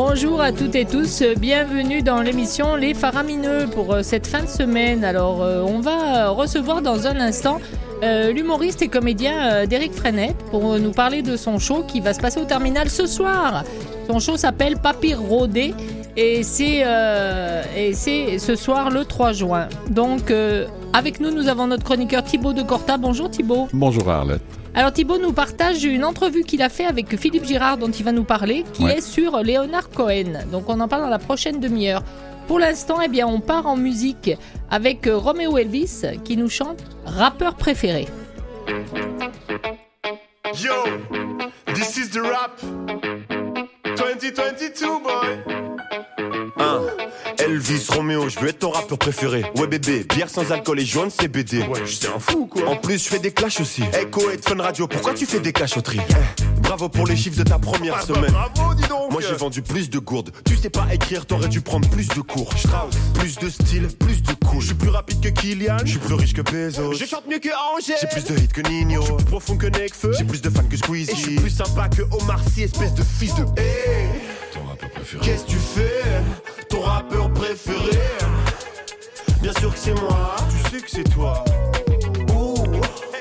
Bonjour à toutes et tous, bienvenue dans l'émission Les Faramineux pour euh, cette fin de semaine. Alors euh, on va recevoir dans un instant euh, l'humoriste et comédien Derek Frenette pour nous parler de son show qui va se passer au terminal ce soir. Son show s'appelle Papyr Rodé et c'est ce soir le 3 juin. Donc avec nous nous avons notre chroniqueur Thibaut de Corta. Bonjour Thibaut. Bonjour Arlette. Alors Thibaut nous partage une entrevue qu'il a fait avec Philippe Girard dont il va nous parler, qui Ouais. est sur Léonard Cohen. Donc on en parle dans la prochaine demi-heure. Pour l'instant, eh bien, on part en musique avec euh, Romeo Elvis qui nous chante rappeur préféré. Yo, this is the rap 2022 boy. Elvis Romeo, je veux être ton rappeur préféré. Ouais bébé, bière sans alcool et jaune c'est BD. Ouais, j'étais un fou quoi. En plus, je fais des clashs aussi. Echo et Fun Radio, pourquoi tu fais des cachotteries Eh, Bravo pour les chiffres de ta première semaine. Bravo, dis donc. Moi j'ai vendu plus de gourdes. Tu sais pas écrire, t'aurais dû prendre plus de cours. Strauss, plus de style, plus de cool. Je suis plus rapide que Kylian. Je suis plus riche que Bezos. Je chante mieux que Angers. J'ai plus de hits que Nino. Je suis plus profond que Nekfeu. J'ai plus de fans que Squeezie. Et je suis plus sympa que Omar Sy, espèce de fils de. Hey. Préféré. Qu'est-ce que tu fais Ton rappeur préféré? Bien sûr que c'est moi, tu sais que c'est toi. Ouh,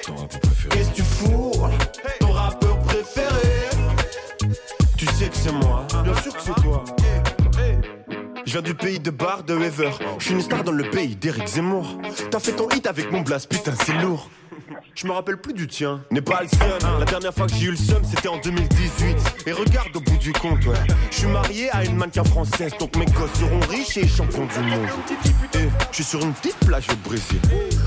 Ton rappeur préféré. qu'est-ce que tu fous Ton rappeur préféré? Tu sais que c'est moi, bien sûr que c'est toi. Je viens du pays de Bar de Weaver. Je suis une star dans le pays d'Eric Zemmour. T'as fait ton hit avec mon blast, putain, c'est lourd. Je me rappelle plus du tien. N'est pas le seum. La dernière fois que j'ai eu le seum, c'était en 2018. Et regarde au bout du compte, ouais. Je suis marié à une mannequin française, donc mes gosses seront riches et champions du monde. Et je suis sur une petite plage au Brésil.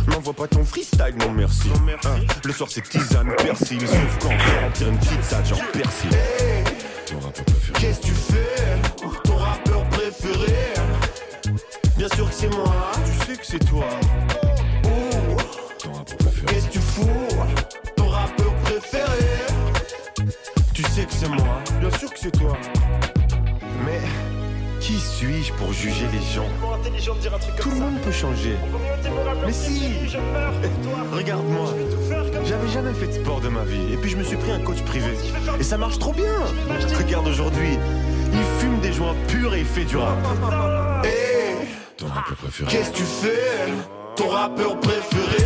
M'envoie pas ton freestyle, non merci. Hein, le soir c'est tisane, persil, sauf quand on remplir une pizza genre persil. Qu'est-ce que tu fais Ton rappeur préféré? Bien sûr que c'est moi, tu sais que c'est toi. Qu'est-ce que tu fous Ton rappeur préféré Tu sais que c'est moi, bien sûr que c'est toi. Mais qui suis-je pour juger les gens Tout le monde peut changer. Mais si Regarde-moi, j'avais jamais fait de sport de ma vie. Et puis je me suis pris un coach privé. Et ça marche trop bien Regarde aujourd'hui, il fume des joints purs et il fait du rap. Eh, Ton rappeur préféré. Qu'est-ce que tu fais? Ton rappeur préféré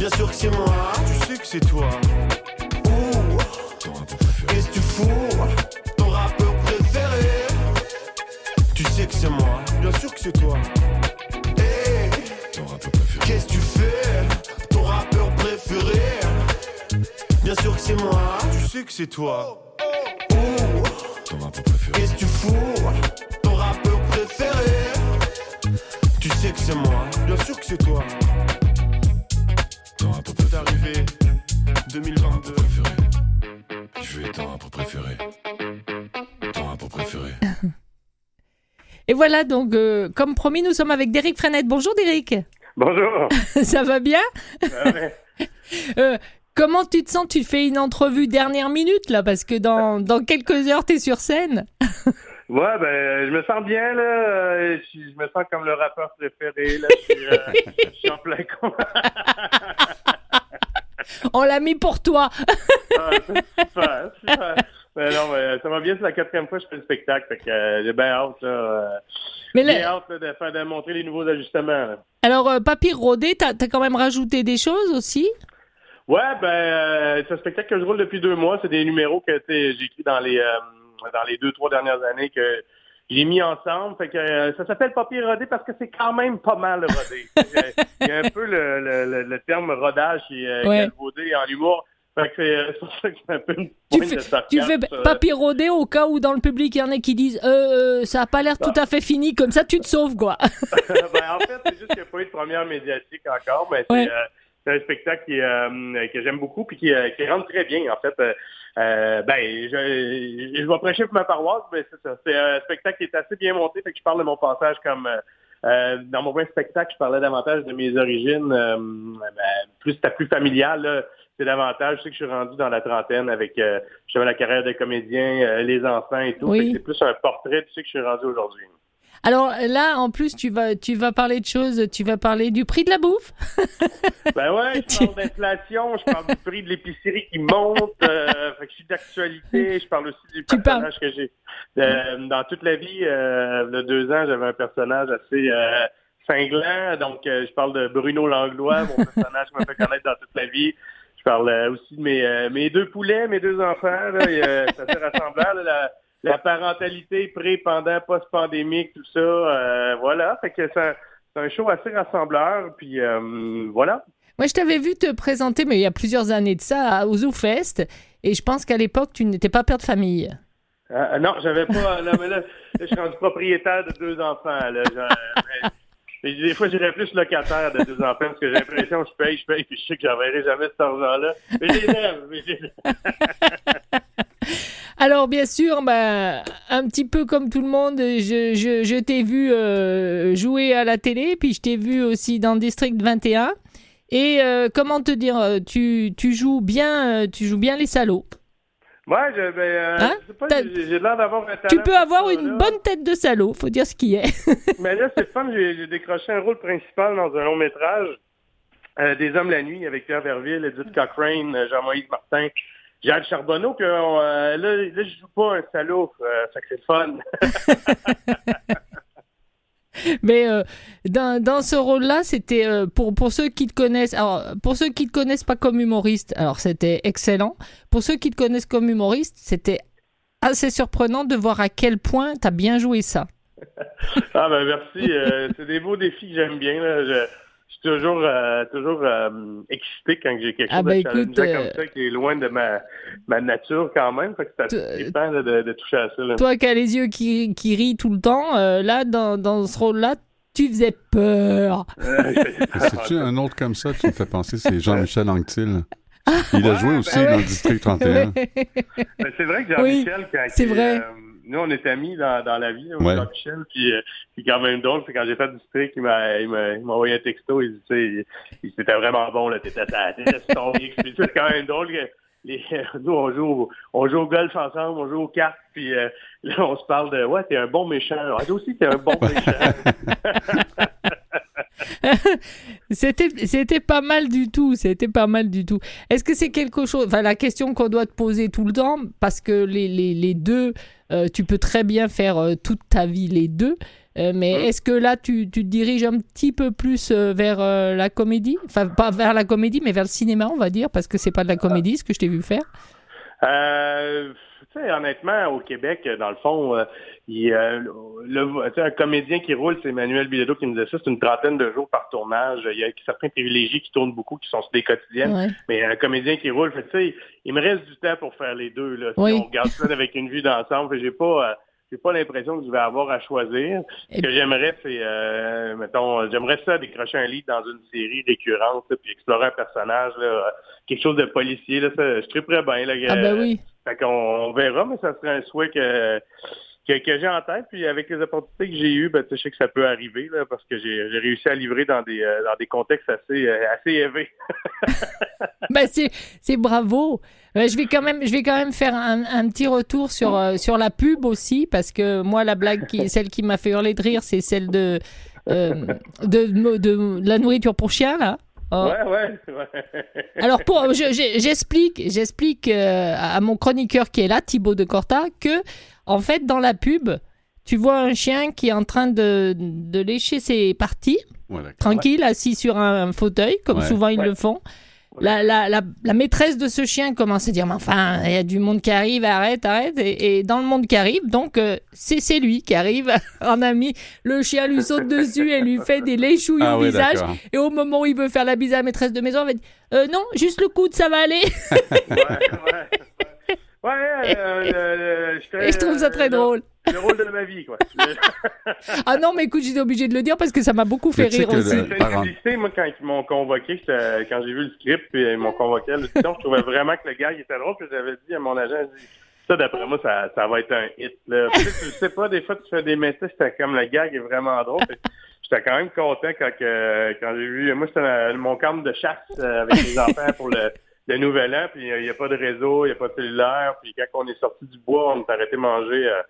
Bien sûr que c'est moi, tu sais que c'est toi. Ouh, qu'est-ce que tu fous? Ton rappeur préféré Tu sais que c'est moi, bien sûr que c'est toi. Eh, Ton rappeur préféré. Qu'est-ce que tu fais? Ton rappeur préféré Bien sûr que c'est moi, tu sais que c'est toi. Ouh, Ton rappeur préféré. qu'est-ce que tu fous? Ton rappeur préféré Tu sais que c'est moi, bien sûr que c'est toi. Ton rappeur C'est préféré. arrivé 2022. Préféré. Je vais être ton rappeur préféré. Ton rappeur préféré. Et voilà donc, euh, comme promis, nous sommes avec Derek Frenette. Bonjour Derek. Bonjour. Ça va bien? Ouais. Euh, Comment tu te sens? Tu fais une entrevue dernière minute là parce que dans, dans quelques heures tu es sur scène. Ouais, ben, je me sens bien, là. Euh, Je, je me sens comme le rappeur préféré, là. Je suis, euh, je suis en plein con. On l'a mis pour toi. Ah, super, super. Ben non, mais ça va bien, c'est la quatrième fois que je fais le spectacle. Fait que euh, j'ai bien hâte, là. euh, Mais Bien là- hâte, là, de, faire, de montrer les nouveaux ajustements, là. alors, euh, Papy Rodé, t'as as quand même rajouté des choses aussi? Ouais, ben, euh, c'est un spectacle que je roule depuis deux mois. C'est des numéros que j'ai écrits dans les euh, dans les deux, trois dernières années que j'ai mis ensemble. Fait que euh, ça s'appelle papier rodé parce que c'est quand même pas mal rodé. Il y a un peu le, le, terme rodage qui est Ouais. galvaudé en humour. Fait que c'est c'est pour ça que c'est un peu une Tu fais, tu fais euh, Papy Rodé au cas où dans le public il y en a qui disent euh, euh, ça a pas l'air tout à fait fini, comme ça tu te sauves quoi. ben, en fait, c'est juste qu'il n'y a pas eu de première médiatique encore, mais c'est Ouais. euh, c'est un spectacle qui, euh, que j'aime beaucoup puis qui, euh, qui rentre très bien. En fait, euh, ben, je, je vais prêcher pour ma paroisse, mais c'est ça. C'est un spectacle qui est assez bien monté, fait que je parle de mon passage comme euh, dans mon vrai spectacle, je parlais davantage de mes origines, euh, ben, plus c'était plus familial. C'est davantage, je sais que je suis rendu dans la trentaine avec euh, j'avais la carrière de comédien, les enfants et tout. Oui. C'est plus un portrait, tu sais que je suis rendu aujourd'hui. Alors là, en plus, tu vas, tu vas parler de choses, tu vas parler du prix de la bouffe. ben ouais, je parle d'inflation, je parle du prix de l'épicerie qui monte, euh, fait que je suis d'actualité, je parle aussi du personnage que j'ai. Euh, dans toute la vie, euh, il y a deux ans, j'avais un personnage assez euh, cinglant, donc je parle de Bruno Langlois, mon personnage qui m'a fait connaître dans toute la vie. Je parle aussi de mes, mes deux poulets, mes deux enfants, là, c'est assez rassemblant, là, la parentalité pré, pendant, post-pandémique, tout ça. Euh, voilà, fait que c'est un, show assez rassembleur. Puis euh, voilà. Moi, je t'avais vu te présenter, mais il y a plusieurs années de ça, au ZooFest. Et je pense qu'à l'époque, tu n'étais pas père de famille. Euh, non, j'avais pas. Là, mais là, je suis rendu propriétaire de deux enfants. Là, des fois, j'irais plus locataire de deux enfants parce que j'ai l'impression que je paye, je paye, puis je sais que j'enverrai jamais cet argent-là. Mais j'ai mais j'ai Alors bien sûr, bah, un petit peu comme tout le monde, je, je, t'ai vu euh, jouer à la télé, puis je t'ai vu aussi dans District 21. Et euh, comment te dire, euh, tu, tu joues bien, tu joues bien les salauds. Ouais, je, ben, hein? sais pas, j'ai l'air d'avoir un talent. Tu peux avoir une bonne tête de salaud, faut dire ce qui est. Mais là, c'est fun, j'ai décroché un rôle principal dans un long métrage, Des Hommes la nuit, avec Pierre Verville, Edith Cochrane, Jean-Moïse Martin. Jacques Charbonneau que euh, là, là, je joue pas un salaud, euh, ça c'est le fun. Mais euh, dans, dans, ce rôle-là, c'était pour, pour ceux qui te connaissent. Alors, pour ceux qui te connaissent pas comme humoriste, alors c'était excellent. Pour ceux qui te connaissent comme humoriste, c'était assez surprenant de voir à quel point tu as bien joué ça. ah ben merci. c'est des beaux défis que j'aime bien. Là. Je, toujours, euh, toujours euh, excité quand j'ai quelque ah, chose de ben, challengeant comme euh, ça qui est loin de ma, ma nature quand même. Fait que c'est assez de, de, toucher à ça. Là. Toi qui as les yeux qui, qui rient tout le temps, là, dans, dans ce rôle-là, tu faisais peur. C'est-tu un autre comme ça, tu me fais penser, c'est Jean-Michel Anctil. Il a joué aussi dans le District 31. Ben, c'est vrai que Jean-Michel, quand c'est vrai nous, on est amis dans, dans la vie, ouais. Jean-Michel, puis, euh, puis quand même drôle, c'est quand j'ai fait du district, il m'a, il m'a, il m'a envoyé un texto, il dit, il, c'était vraiment bon, là, t'étais, sur ton c'est quand même drôle que les, nous, on joue, on joue au golf ensemble, on joue aux cartes, puis euh, là, on se parle de, ouais, t'es un bon méchant. Ah, toi aussi, t'es un bon méchant. c'était, c'était pas mal du tout. C'était pas mal du tout. Est-ce que c'est quelque chose. Enfin, la question qu'on doit te poser tout le temps, parce que les, les, les deux, euh, tu peux très bien faire euh, toute ta vie les deux. Euh, mais mmh. est-ce que là, tu, tu, te diriges un petit peu plus vers la comédie? Enfin, pas vers la comédie, mais vers le cinéma, on va dire, parce que c'est pas de la comédie ce que je t'ai vu faire. Euh, honnêtement, au Québec, dans le fond, euh, il, euh, le, un comédien qui roule, c'est Emmanuel Bilodeau qui nous dit ça, c'est une trentaine de jours par tournage. Il y a certains privilégiés qui tournent beaucoup, qui sont sur des quotidiennes. Mais un comédien qui roule, fait, sais, il me reste du temps pour faire les deux. Là, si on regarde ça avec une vue d'ensemble, j'ai pas... Euh, j'ai pas l'impression que je vais avoir à choisir. Ce que j'aimerais, c'est, euh, mettons, j'aimerais ça décrocher un lit dans une série récurrente, puis explorer un personnage, là, quelque chose de policier. Là, ça, je triperais bien. Là, ah ben oui. Fait qu'on on verra, mais ça serait un souhait que, que, j'ai en tête. Puis avec les opportunités que j'ai eues, ben, je sais que ça peut arriver là, parce que j'ai réussi à livrer dans des, euh, dans des contextes assez, euh, assez élevés. ben, c'est bravo. Je vais quand même, je vais quand même faire un, un petit retour sur, euh, sur la pub aussi, parce que moi, la blague, qui, celle qui m'a fait hurler de rire, c'est celle de, de, de, de, la nourriture pour chien, là. Oh. Ouais, ouais, Alors, pour, j'explique, j'explique euh, à mon chroniqueur qui est là, Thibaut de Corta, que, en fait, dans la pub, tu vois un chien qui est en train de, de lécher ses parties, tranquille, assis sur un, fauteuil, comme souvent ils le font la, la, la, maîtresse de ce chien commence à dire Mais enfin, il y a du monde qui arrive, arrête, arrête. Et, dans le monde qui arrive, donc, euh, c'est lui qui arrive en ami. Le chien lui saute dessus et lui fait des léchouilles ah au visage. Et au moment où il veut faire la bise à la maîtresse de maison, il va dire euh, Non, juste le coude, ça va aller. ouais, ouais. Ouais, euh, je, trouve ça très drôle. Le rôle de ma vie, quoi. ah non, mais écoute, j'étais obligé de le dire parce que ça m'a beaucoup fait rire aussi. Le, moi, quand ils m'ont convoqué, quand j'ai vu le script, puis ils m'ont convoqué à l'audition, je trouvais vraiment que le gars, il était drôle, puis j'avais dit à mon agent, dit, ça, d'après moi, ça, ça va être un hit. Là. tu sais pas, des fois, tu fais des messages, c'était comme le gag est vraiment drôle. J'étais quand même content quand, quand j'ai vu, moi, c'était mon camp de chasse euh, avec les enfants pour le de Nouvel An, puis il n'y a pas de réseau, il n'y a pas de cellulaire. Puis quand on est sorti du bois, on s'est arrêté manger euh,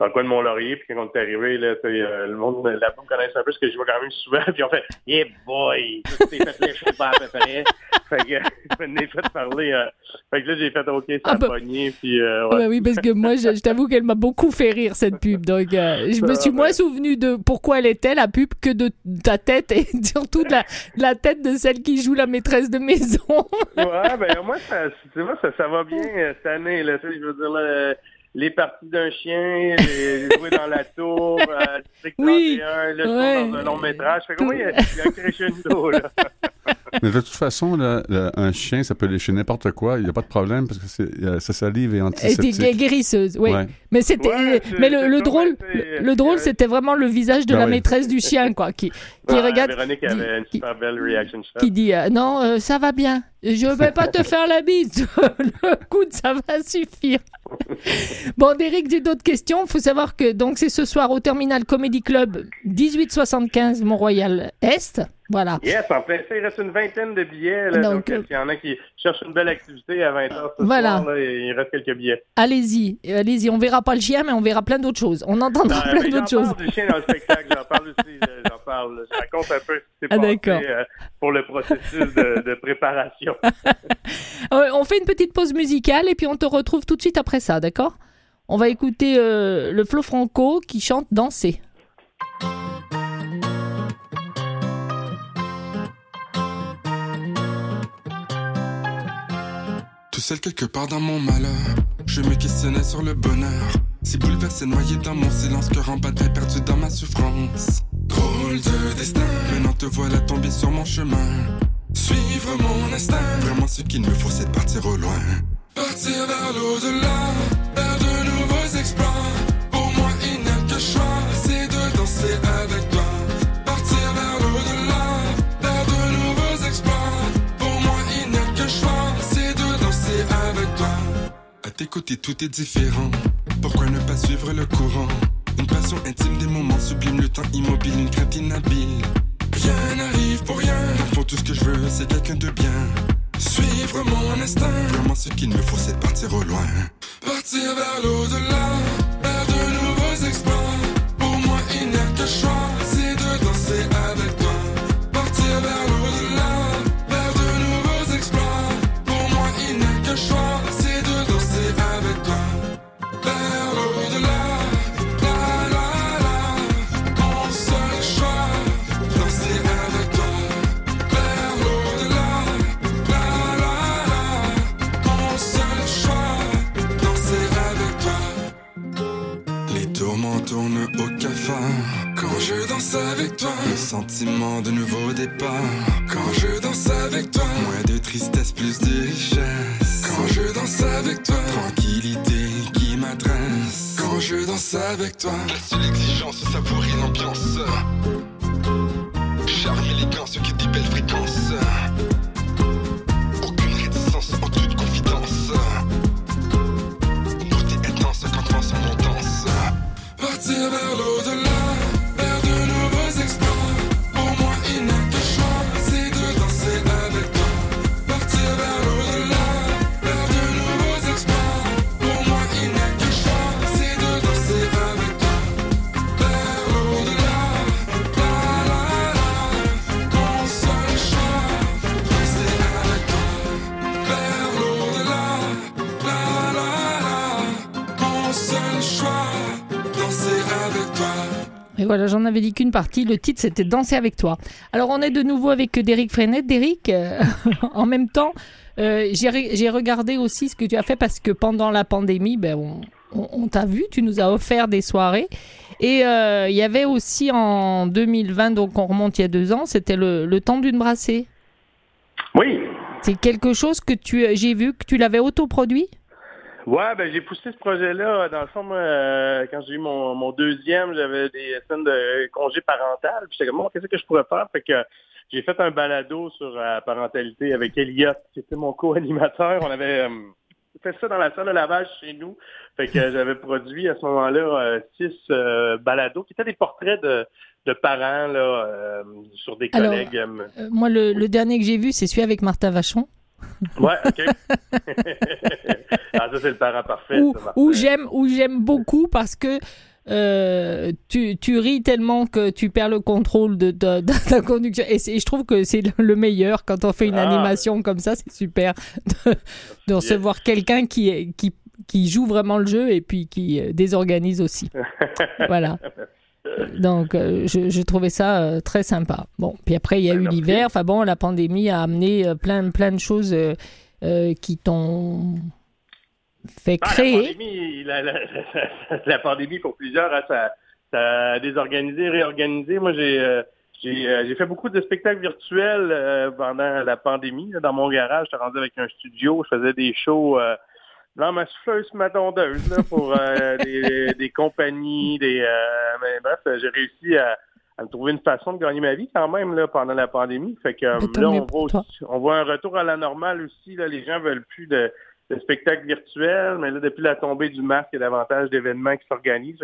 dans le coin de Mont-Laurier. Puis quand on est arrivé, là, euh, le monde là-bas me connaissait un peu, parce que je vois quand même souvent. Puis on fait « Yeah boy! » Tu t'es fait lécher pas à peu près. fait que je m'en fait parler. Euh, fait que là, j'ai fait « OK, ça Ah bah- pogné. » Puis euh, Ah ouais. bah oui, parce que moi, je, je t'avoue qu'elle m'a beaucoup fait rire, cette pub. Donc, je me Ah, suis ouais. moins souvenu de pourquoi elle était, la pub, que de ta tête et surtout de la, de la tête de celle qui joue la maîtresse de maison. Ouais, ben moi, ça, tu vois, ça, ça va bien cette année. Là, tu sais, je veux dire, là, les parties d'un chien, les jouer dans la tour, euh, district Oui, 31, là, ouais. dans un long métrage. Fait que moi, il y a, il y a un crescendo, là. Mais de toute façon, là, un chien, ça peut lécher n'importe quoi. Il n'y a pas de problème parce que c'est- euh, sa salive est antiseptique. guérisseuse, oui. Ouais. Mais c'était, Ouais, c'est- mais le, drôle, le, le drôle, ouais. c'était vraiment le visage de Ah la oui. maîtresse du chien, quoi, qui, qui Ouais, regarde, Véronique dit- avait une qui- super belle reaction shot. qui dit euh, non, euh, ça va bien. Je vais pas te faire la bise. le coude, ça va suffire. bon, Derek, j'ai d'autres questions. Il faut savoir que donc c'est ce soir au Terminal Comedy Club 1875 Mont-Royal Est. Voilà. Yes, en ça, il reste une vingtaine de billets. Là, Donc, donc, s'il y en a qui cherchent une belle activité à 20h ce Voilà. soir, là, il reste quelques billets. Allez-y, allez-y. On verra pas le chien, mais on verra plein d'autres choses. On entendra Euh, plein d'autres j'en choses. parle du chien dans le spectacle, j'en parle aussi, j'en parle. Je raconte un peu ce qui s'est Ah, passé euh, pour le processus de, de préparation. Euh, on fait une petite pause musicale et puis on te retrouve tout de suite après ça, d'accord? On va écouter euh, le Flo Franco qui chante Danser. Seul quelque part dans mon malheur, je me questionnais sur le bonheur. Si bouleversé, noyé dans mon silence, cœur en bataille, perdu dans ma souffrance. Drôle de destin, maintenant te voilà tombé sur mon chemin. Suivre mon instinct, vraiment ce qu'il me faut, c'est de partir au loin. Partir vers l'au-delà, vers de nouveaux exploits. Pour moi, il n'y a que choix, Côtés, tout est différent. Pourquoi ne pas suivre le courant? Une passion intime, des moments sublimes, le temps immobile, une crainte inhabile. Rien n'arrive pour rien. Fond, tout ce que je veux, c'est quelqu'un de bien. Suivre mon instinct. Vraiment, ce qu'il me faut, c'est partir au loin. Partir vers l'au-delà, vers de nouveaux exploits. Sentiment de nouveau départ. Quand je danse avec toi, moins de tristesse, plus de richesse. Quand je danse avec toi, tranquillité qui m'adresse. Quand je danse avec toi, la seule exigence, savourer l'ambiance. Charme, élégance, que des belles fréquences. Et voilà, j'en avais dit qu'une partie. Le titre, c'était Danser avec toi. Alors, on est de nouveau avec Derek Frenette. Derek, euh, en même temps, euh, j'ai re- j'ai regardé aussi ce que tu as fait parce que pendant la pandémie, ben, on, on- on t'a vu, tu nous as offert des soirées. Et euh, il y avait aussi en 2020, donc on remonte il y a deux ans, c'était le, le temps d'une brassée. Oui. C'est quelque chose que tu, j'ai vu que tu l'avais autoproduit? Ouais, ben j'ai poussé ce projet-là. Dans le fond, moi, euh, quand j'ai eu mon, mon deuxième, j'avais des semaines de congé parental. Puis j'étais comme, bon, qu'est-ce que je pourrais faire? Fait que j'ai fait un balado sur la parentalité avec Elliot, qui était mon co-animateur. On avait euh, fait ça dans la salle de lavage chez nous. Fait que j'avais produit à ce moment-là euh, six balados qui étaient des portraits de, de parents là, sur des Alors, collègues. moi, le, le dernier que j'ai vu, c'est celui avec Martha Vachon. Ouais, OK. ah, ça, c'est le parent parfait. Ou, j'aime ou j'aime beaucoup parce que euh, tu, tu ris tellement que tu perds le contrôle de, de, de ta conduction. Et, je trouve que c'est le- le meilleur quand on fait une Ah. animation comme ça. C'est super de, de recevoir quelqu'un qui, est- qui, qui joue vraiment le jeu et puis qui euh, désorganise aussi. voilà. Donc, euh, je, je trouvais ça euh, très sympa. Bon, puis après, il y a eu l'hiver. Enfin bon, la pandémie a amené plein, plein de choses qui t'ont fait Ah, la créer. pandémie, la, la- la pandémie, pour plusieurs, hein, ça, ça a désorganisé, réorganisé. Moi, j'ai euh, j'ai euh, fait beaucoup de spectacles virtuels euh, pendant la pandémie. là. dans mon garage, j'étais rendu avec un studio, je faisais des shows euh, dans ma souffleuse, ma tondeuse, là, pour des, des compagnies, des... mais bref, j'ai réussi à, à me trouver une façon de gagner ma vie quand même là, pendant la pandémie. Fait que là, on voit, aussi- on voit un retour à la normale aussi. Là, les gens veulent plus de de spectacles virtuels, mais là, depuis la tombée du masque, il y a davantage d'événements qui s'organisent.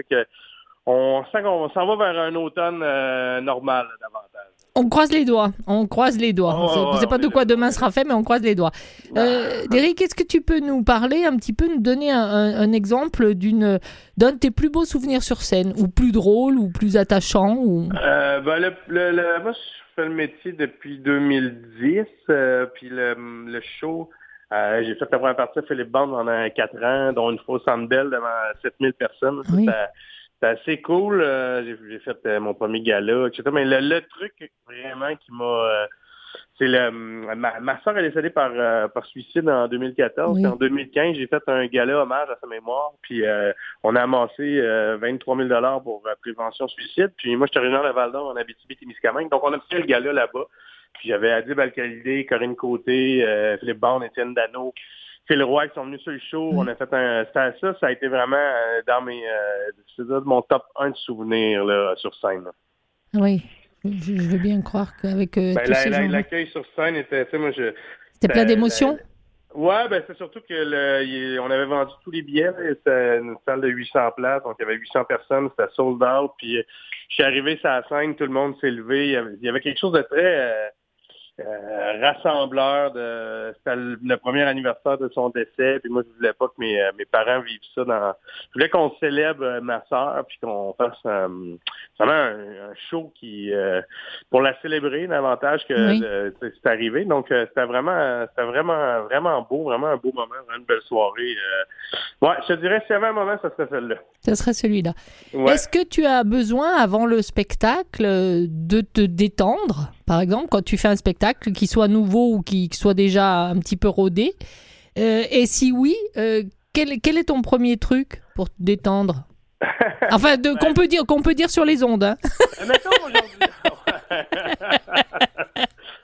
On sent qu'on s'en va vers un automne euh, normal, là, davantage. On croise les doigts, on croise les doigts. Oh, C'est- ouais, c'est pas on de quoi demain sera fait, mais on croise les doigts. Euh, Derek, est-ce que tu peux nous parler un petit peu, nous donner un, un- un exemple d'une d'un de tes plus beaux souvenirs sur scène, ou plus drôle, ou plus attachant, ou? Euh, ben, le, le, le- moi, je fais le métier depuis 2010, euh, puis le, le show, euh, j'ai fait la première partie à Philippe Bond pendant quatre ans, dont une fois au Centre Bell devant 7000 personnes. Oui. C'était assez cool. euh, j'ai fait euh, mon premier gala, etc. Mais le, le truc vraiment qui m'a... euh, c'est le ma, ma soeur est décédée par, par suicide en 2014. Oui. Puis En 2015, j'ai fait un gala hommage à sa mémoire. Puis on a amassé euh, 23 000 dollars pour prévention suicide. Puis moi, je suis originaire de Val d'Or, en Abitibi-Témiscamingue. Donc on a fait le gala là-bas. Puis j'avais Adib Al-Khalidé, Corinne Côté, euh, Philippe Bond, Étienne Dano, Phil Roy qui sont venus sur le show. On a fait un... C'était ça, ça a été vraiment euh, dans mes... Euh, c'est ça, mon top 1 de souvenirs là, sur scène. là. oui, je, je veux bien croire qu'avec euh, Ben, tous la- ces la- gens, L'accueil sur scène était... Moi, je... c'était plein d'émotions? Ouais, ben c'est surtout que le, il- on avait vendu tous les billets. C'était une salle de 800 places, donc il y avait 800 personnes, c'était sold out. Puis euh, je suis arrivé sur la scène, tout le monde s'est levé. Il y avait, il y avait quelque chose de très euh, euh, rassembleur. De, c'était le, premier anniversaire de son décès. Puis moi, je voulais pas que mes, euh, mes parents vivent ça. Dans, je voulais qu'on célèbre euh, ma sœur, puis qu'on fasse euh, vraiment un, un show qui euh, pour la célébrer davantage que Oui. de- c'est arrivé. Donc c'était vraiment c'était vraiment vraiment beau, vraiment un beau moment, vraiment une belle soirée. Ouais, je te dirais s'il y avait un moment, ça serait celle-là. Ce serait celui-là. Ouais. Est-ce que tu as besoin, avant le spectacle, de te détendre? Par exemple, quand tu fais un spectacle, qui soit nouveau ou qui, qui soit déjà un petit peu rodé Euh, Et si oui, euh, quel, quel est ton premier truc pour te détendre? Enfin, qu'on peut dire qu'on peut dire sur les ondes. hein. Euh, Mettons aujourd'hui.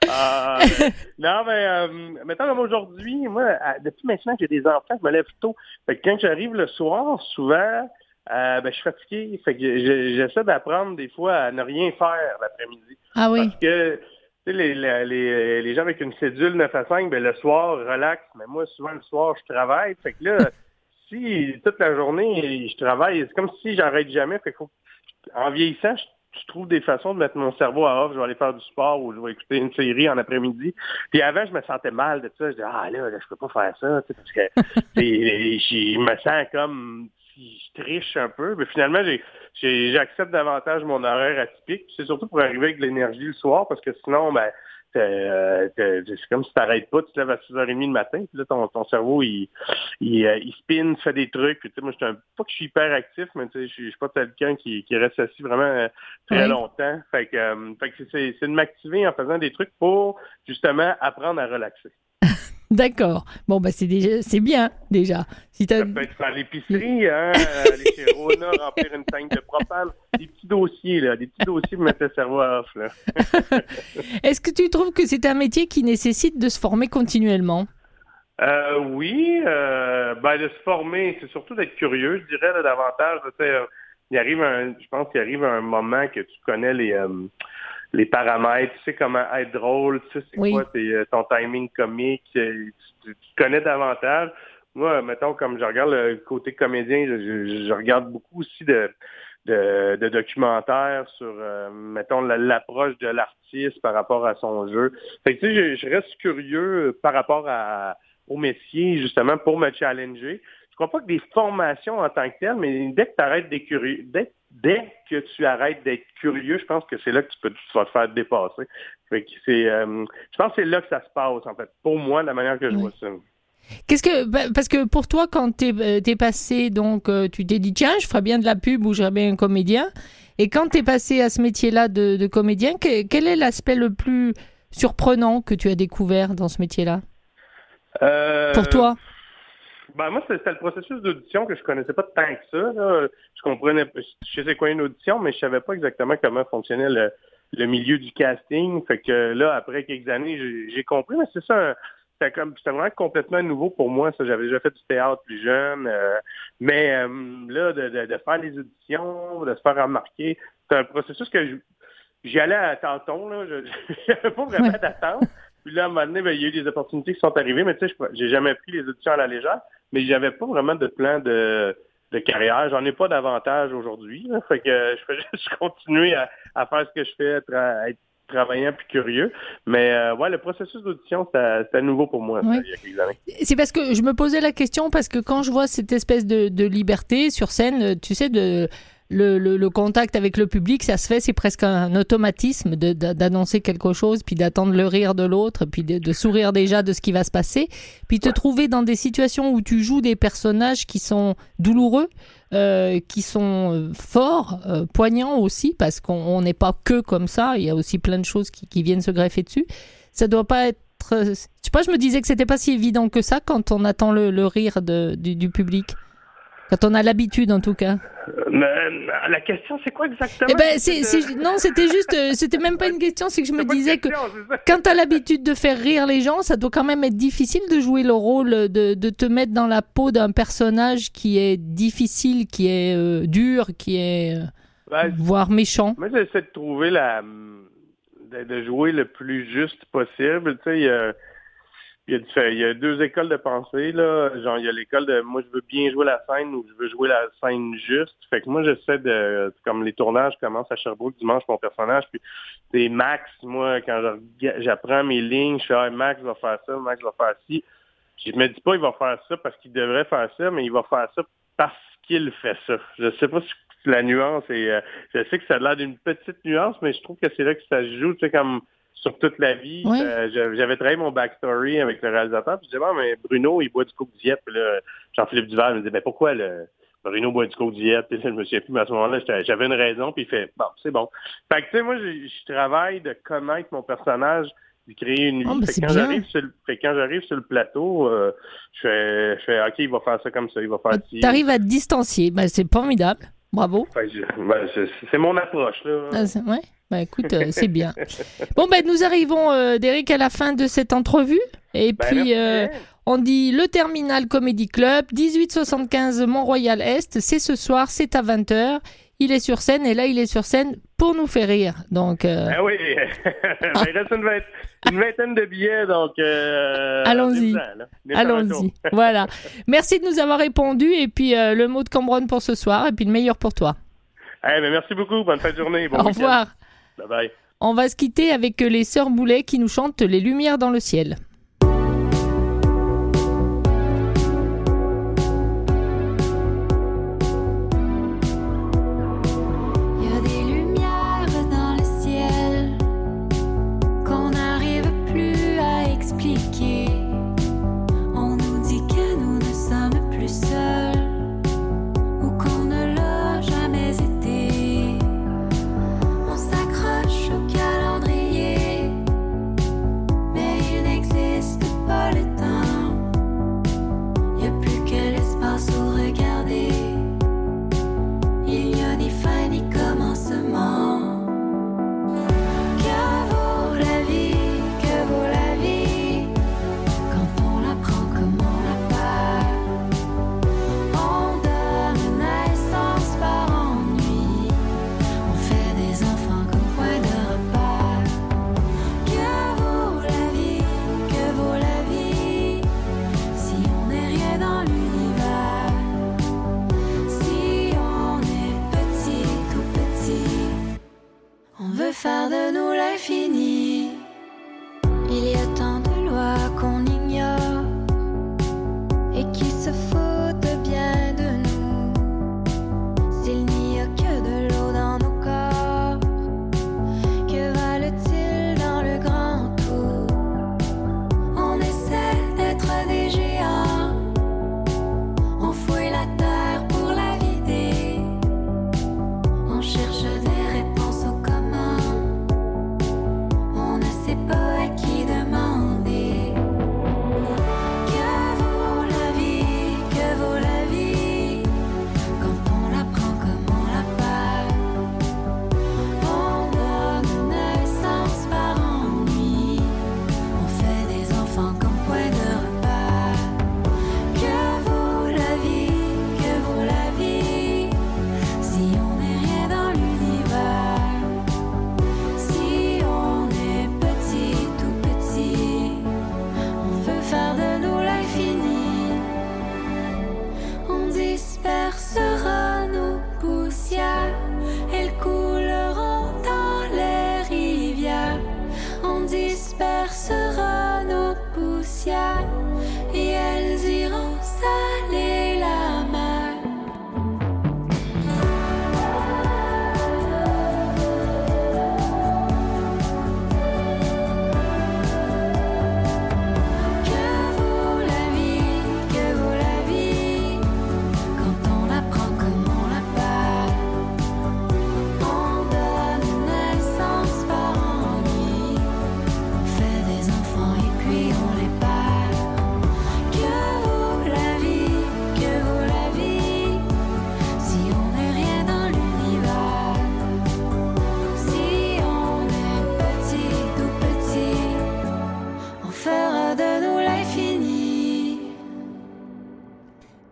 Ah, non, mais euh, mettons comme aujourd'hui, moi, depuis maintenant que j'ai des enfants, je me lève tôt. Fait que quand j'arrive le soir, souvent, euh, ben, je suis fatigué. Fait que je- j'essaie d'apprendre des fois à ne rien faire l'après-midi. Ah oui. Parce que les, les, les, gens avec une cédule 9 à 5, ben, le soir, relax. Mais moi, souvent, le soir, je travaille. Fait que là, si toute la journée, je travaille, c'est comme si j'arrête jamais. Fait que faut- en vieillissant, je, je trouve des façons de mettre mon cerveau à off. Je vais aller faire du sport ou je vais écouter une série en après-midi. Puis avant, je me sentais mal de ça. Je disais, ah là, là je peux pas faire ça. tu sais, Parce que je me sens comme je triche un peu. Mais finalement, j'accepte davantage mon horaire atypique. C'est surtout pour arriver avec de l'énergie le soir parce que sinon, ben, euh, c'est comme si tu t'arrêtes pas, tu te lèves à 6h30 le matin, puis là, ton, ton cerveau, il, il, euh, il spin, fait des trucs. Puis, tu sais, moi, je suis pas que je suis hyper actif, mais tu sais, je suis pas quelqu'un qui, qui reste assis vraiment euh, très Oui. longtemps. Fait que, euh, fait que c'est de m'activer en faisant des trucs pour, justement, apprendre à relaxer. D'accord. Bon, bah c'est déjà, c'est bien déjà. Si Ça peut être à l'épicerie, hein, aller chez Rona, remplir une tank de propane. Des petits dossiers, là, des petits dossiers pour mettre le cerveau à off, là. Est-ce que tu trouves que c'est un métier qui nécessite de se former continuellement? Euh, oui, euh, ben, de se former, c'est surtout d'être curieux, je dirais, là, davantage. Tu sais, euh, il arrive un, je pense qu'il arrive un moment que tu connais les, euh, les paramètres, tu sais comment être drôle, tu sais c'est Oui. quoi tes, euh, ton timing comique, euh, tu, tu connais davantage. Moi, mettons, comme je regarde le côté comédien, je, je- je regarde beaucoup aussi de de, documentaires sur, euh, mettons, l'approche de l'artiste par rapport à son jeu. Fait que, tu sais, je, reste curieux par rapport à, au métier, justement, pour me challenger. Je crois pas que des formations en tant que telles, mais dès que tu arrêtes d'être curieux, dès, dès, que tu arrêtes d'être curieux, je pense que c'est là que tu peux vas te faire dépasser. Fait que c'est, euh, je pense que c'est là que ça se passe, en fait, pour moi, de la manière que je vois ça. Qu'est-ce que bah, parce que pour toi quand tu es, euh, passé donc euh, tu t'es dit tiens je ferais bien de la pub ou j'aurais bien un comédien et quand tu es passé à ce métier-là de, comédien quel est l'aspect le plus surprenant que tu as découvert dans ce métier-là? Euh, pour toi? Ben moi c'était le processus d'audition que je connaissais pas tant que ça je comprenais je sais quoi une audition mais je savais pas exactement comment fonctionnait le, le milieu du casting fait que là après quelques années j'ai compris mais c'est ça c'était comme c'était vraiment complètement nouveau pour moi. Ça, j'avais déjà fait du théâtre plus jeune, euh, mais euh, là, de, de, faire les auditions, de se faire remarquer, c'est un processus que j'y allais à tâtons. Là, je n'avais pas vraiment d'attente. Puis là, à un moment donné, ben, il y a eu des opportunités qui sont arrivées, mais tu sais, j'ai jamais pris les auditions à la légère, mais j'avais pas vraiment de plan de, de carrière. J'en ai pas davantage aujourd'hui. Fait que je fais juste continuer à, à, faire ce que je fais, être, à être travaillant puis curieux. Mais euh, ouais, le processus d'audition, c'était nouveau pour moi il y a quelques années. C'est parce que je me posais la question parce que quand je vois cette espèce de, de liberté sur scène, tu sais, de le, le, contact avec le public, ça se fait, c'est presque un automatisme d'annoncer quelque chose, puis d'attendre le rire de l'autre, puis de, sourire déjà de ce qui va se passer, puis te trouver dans des situations où tu joues des personnages qui sont douloureux, euh, qui sont euh, forts, euh, poignants aussi, parce qu'on n'est pas que comme ça, il y a aussi plein de choses qui, qui viennent se greffer dessus. Ça doit pas être... Je sais pas, je me disais que c'était pas si évident que ça quand on attend le, le rire de, du, du public. Quand on a l'habitude, en tout cas. Euh, la question, c'est quoi exactement eh ben, c'est, non, c'était juste, euh, c'était même pas une question, c'est que je me disais que quand tu as l'habitude de faire rire les gens, ça doit quand même être difficile de jouer le rôle, de, de te mettre dans la peau d'un personnage qui est difficile, qui est euh, dur, qui est voire méchant. Moi, j'essaie de trouver la, de, de, jouer le plus juste possible. Tu sais, il y, a, deux écoles de pensée, là. Genre, il y a l'école de moi, je veux bien jouer la scène ou je veux jouer la scène juste. Fait que moi, j'essaie de, comme les tournages commencent à Sherbrooke dimanche, mon personnage, puis c'est Max, moi, quand j'apprends mes lignes, je fais, ah, Max va faire ça, Max va faire ci. Je me dis pas, il va faire ça parce qu'il devrait faire ça, mais il va faire ça parce qu'il fait ça. Je sais pas si la nuance est, euh, je sais que ça a l'air d'une petite nuance, mais je trouve que c'est là que ça se joue, tu sais, comme, sur toute la vie. Euh, j'avais travaillé mon backstory avec le réalisateur. Puis je disais, bon, mais Bruno, il boit du coke diète. Jean-Philippe Duval me disait, mais pourquoi le Bruno boit du coke diète? Puis je me souviens plus, mais à ce moment-là, j'avais une raison. Puis il fait, bon, c'est bon. Fait que, tu sais, moi, je travaille de connaître mon personnage, de créer une vie. Oh, fait, quand j'arrive sur le, quand j'arrive sur le plateau, euh, je, fais, je fais, OK, il va faire ça comme ça, il va faire Tu arrives à te distancier. Ben, c'est formidable. Bravo. Ben, c'est mon approche. Là. Ah, ouais. Bah écoute, euh, c'est bien. Bon, ben nous arrivons, euh, Derek, à la fin de cette entrevue. Et ben, puis, euh, on dit le Terminal Comedy Club, 1875 Mont-Royal Est. C'est ce soir, c'est à 20h. Il est sur scène et là, il est sur scène pour nous faire rire. Donc, ah oui, il reste une, vingtaine de billets, donc allons-y, allons-y. voilà. Merci de nous avoir répondu et puis le mot de Cambronne pour ce soir et puis le meilleur pour toi. Eh ben, merci beaucoup, bonne fin de journée. Bon Au revoir. On va se quitter avec les sœurs Boulet qui nous chantent Les Lumières dans le ciel.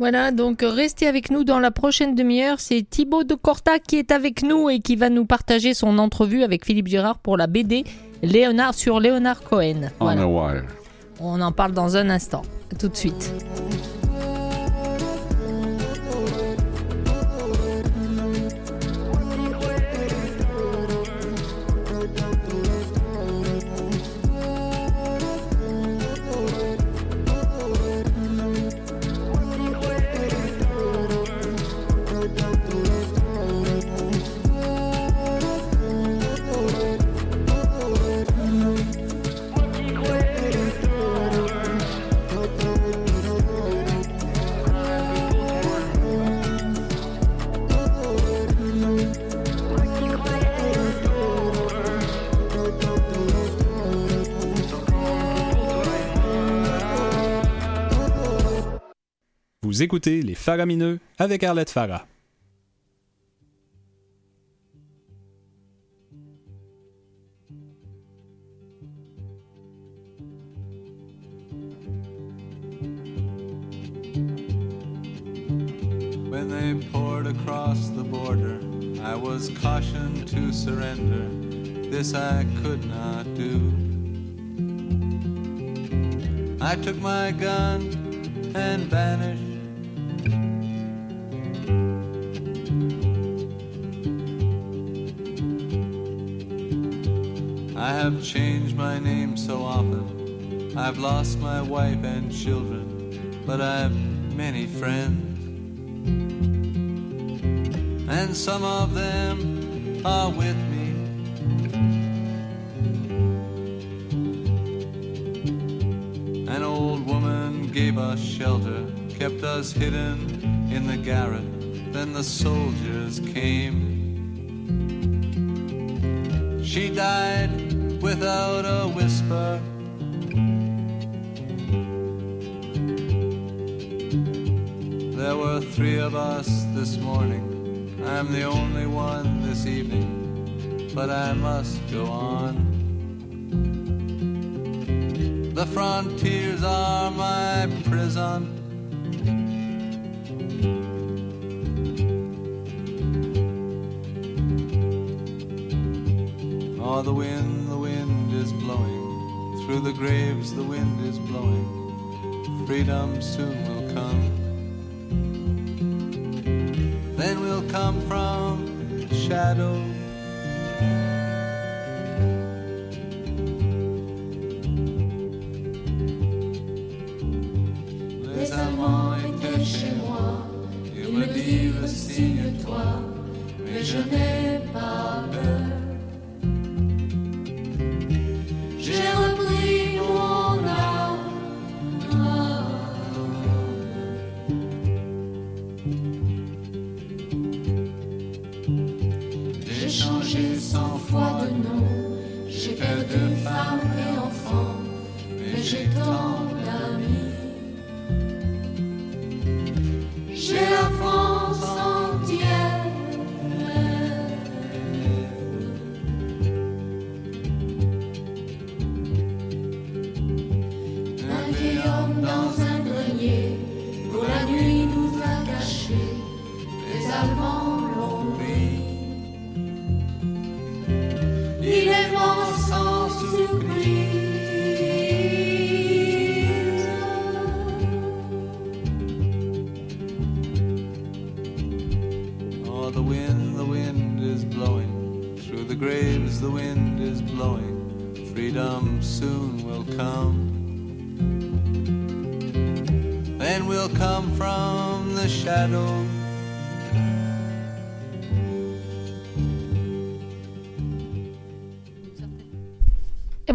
Voilà, donc restez avec nous dans la prochaine demi-heure. C'est Thibaut de Corta qui est avec nous et qui va nous partager son entrevue avec Philippe Girard pour la BD Léonard sur Léonard Cohen. On en parle dans un instant. tout de suite. Vous écoutez Les Faramineux avec Arlette Farah. When they poured across the border, I was cautioned to surrender. This I could not do. I took my gun and vanished have changed my name so often. I've lost my wife and children, but I've many friends. And some of them are with me. An old woman gave us shelter, kept us hidden in the garret. Then the soldiers came. She died without a whisper. There were three of us this morning. I'm the only one this evening, but I must go on. The frontiers are my prison. Oh, the wind the graves the wind is blowing. Freedom soon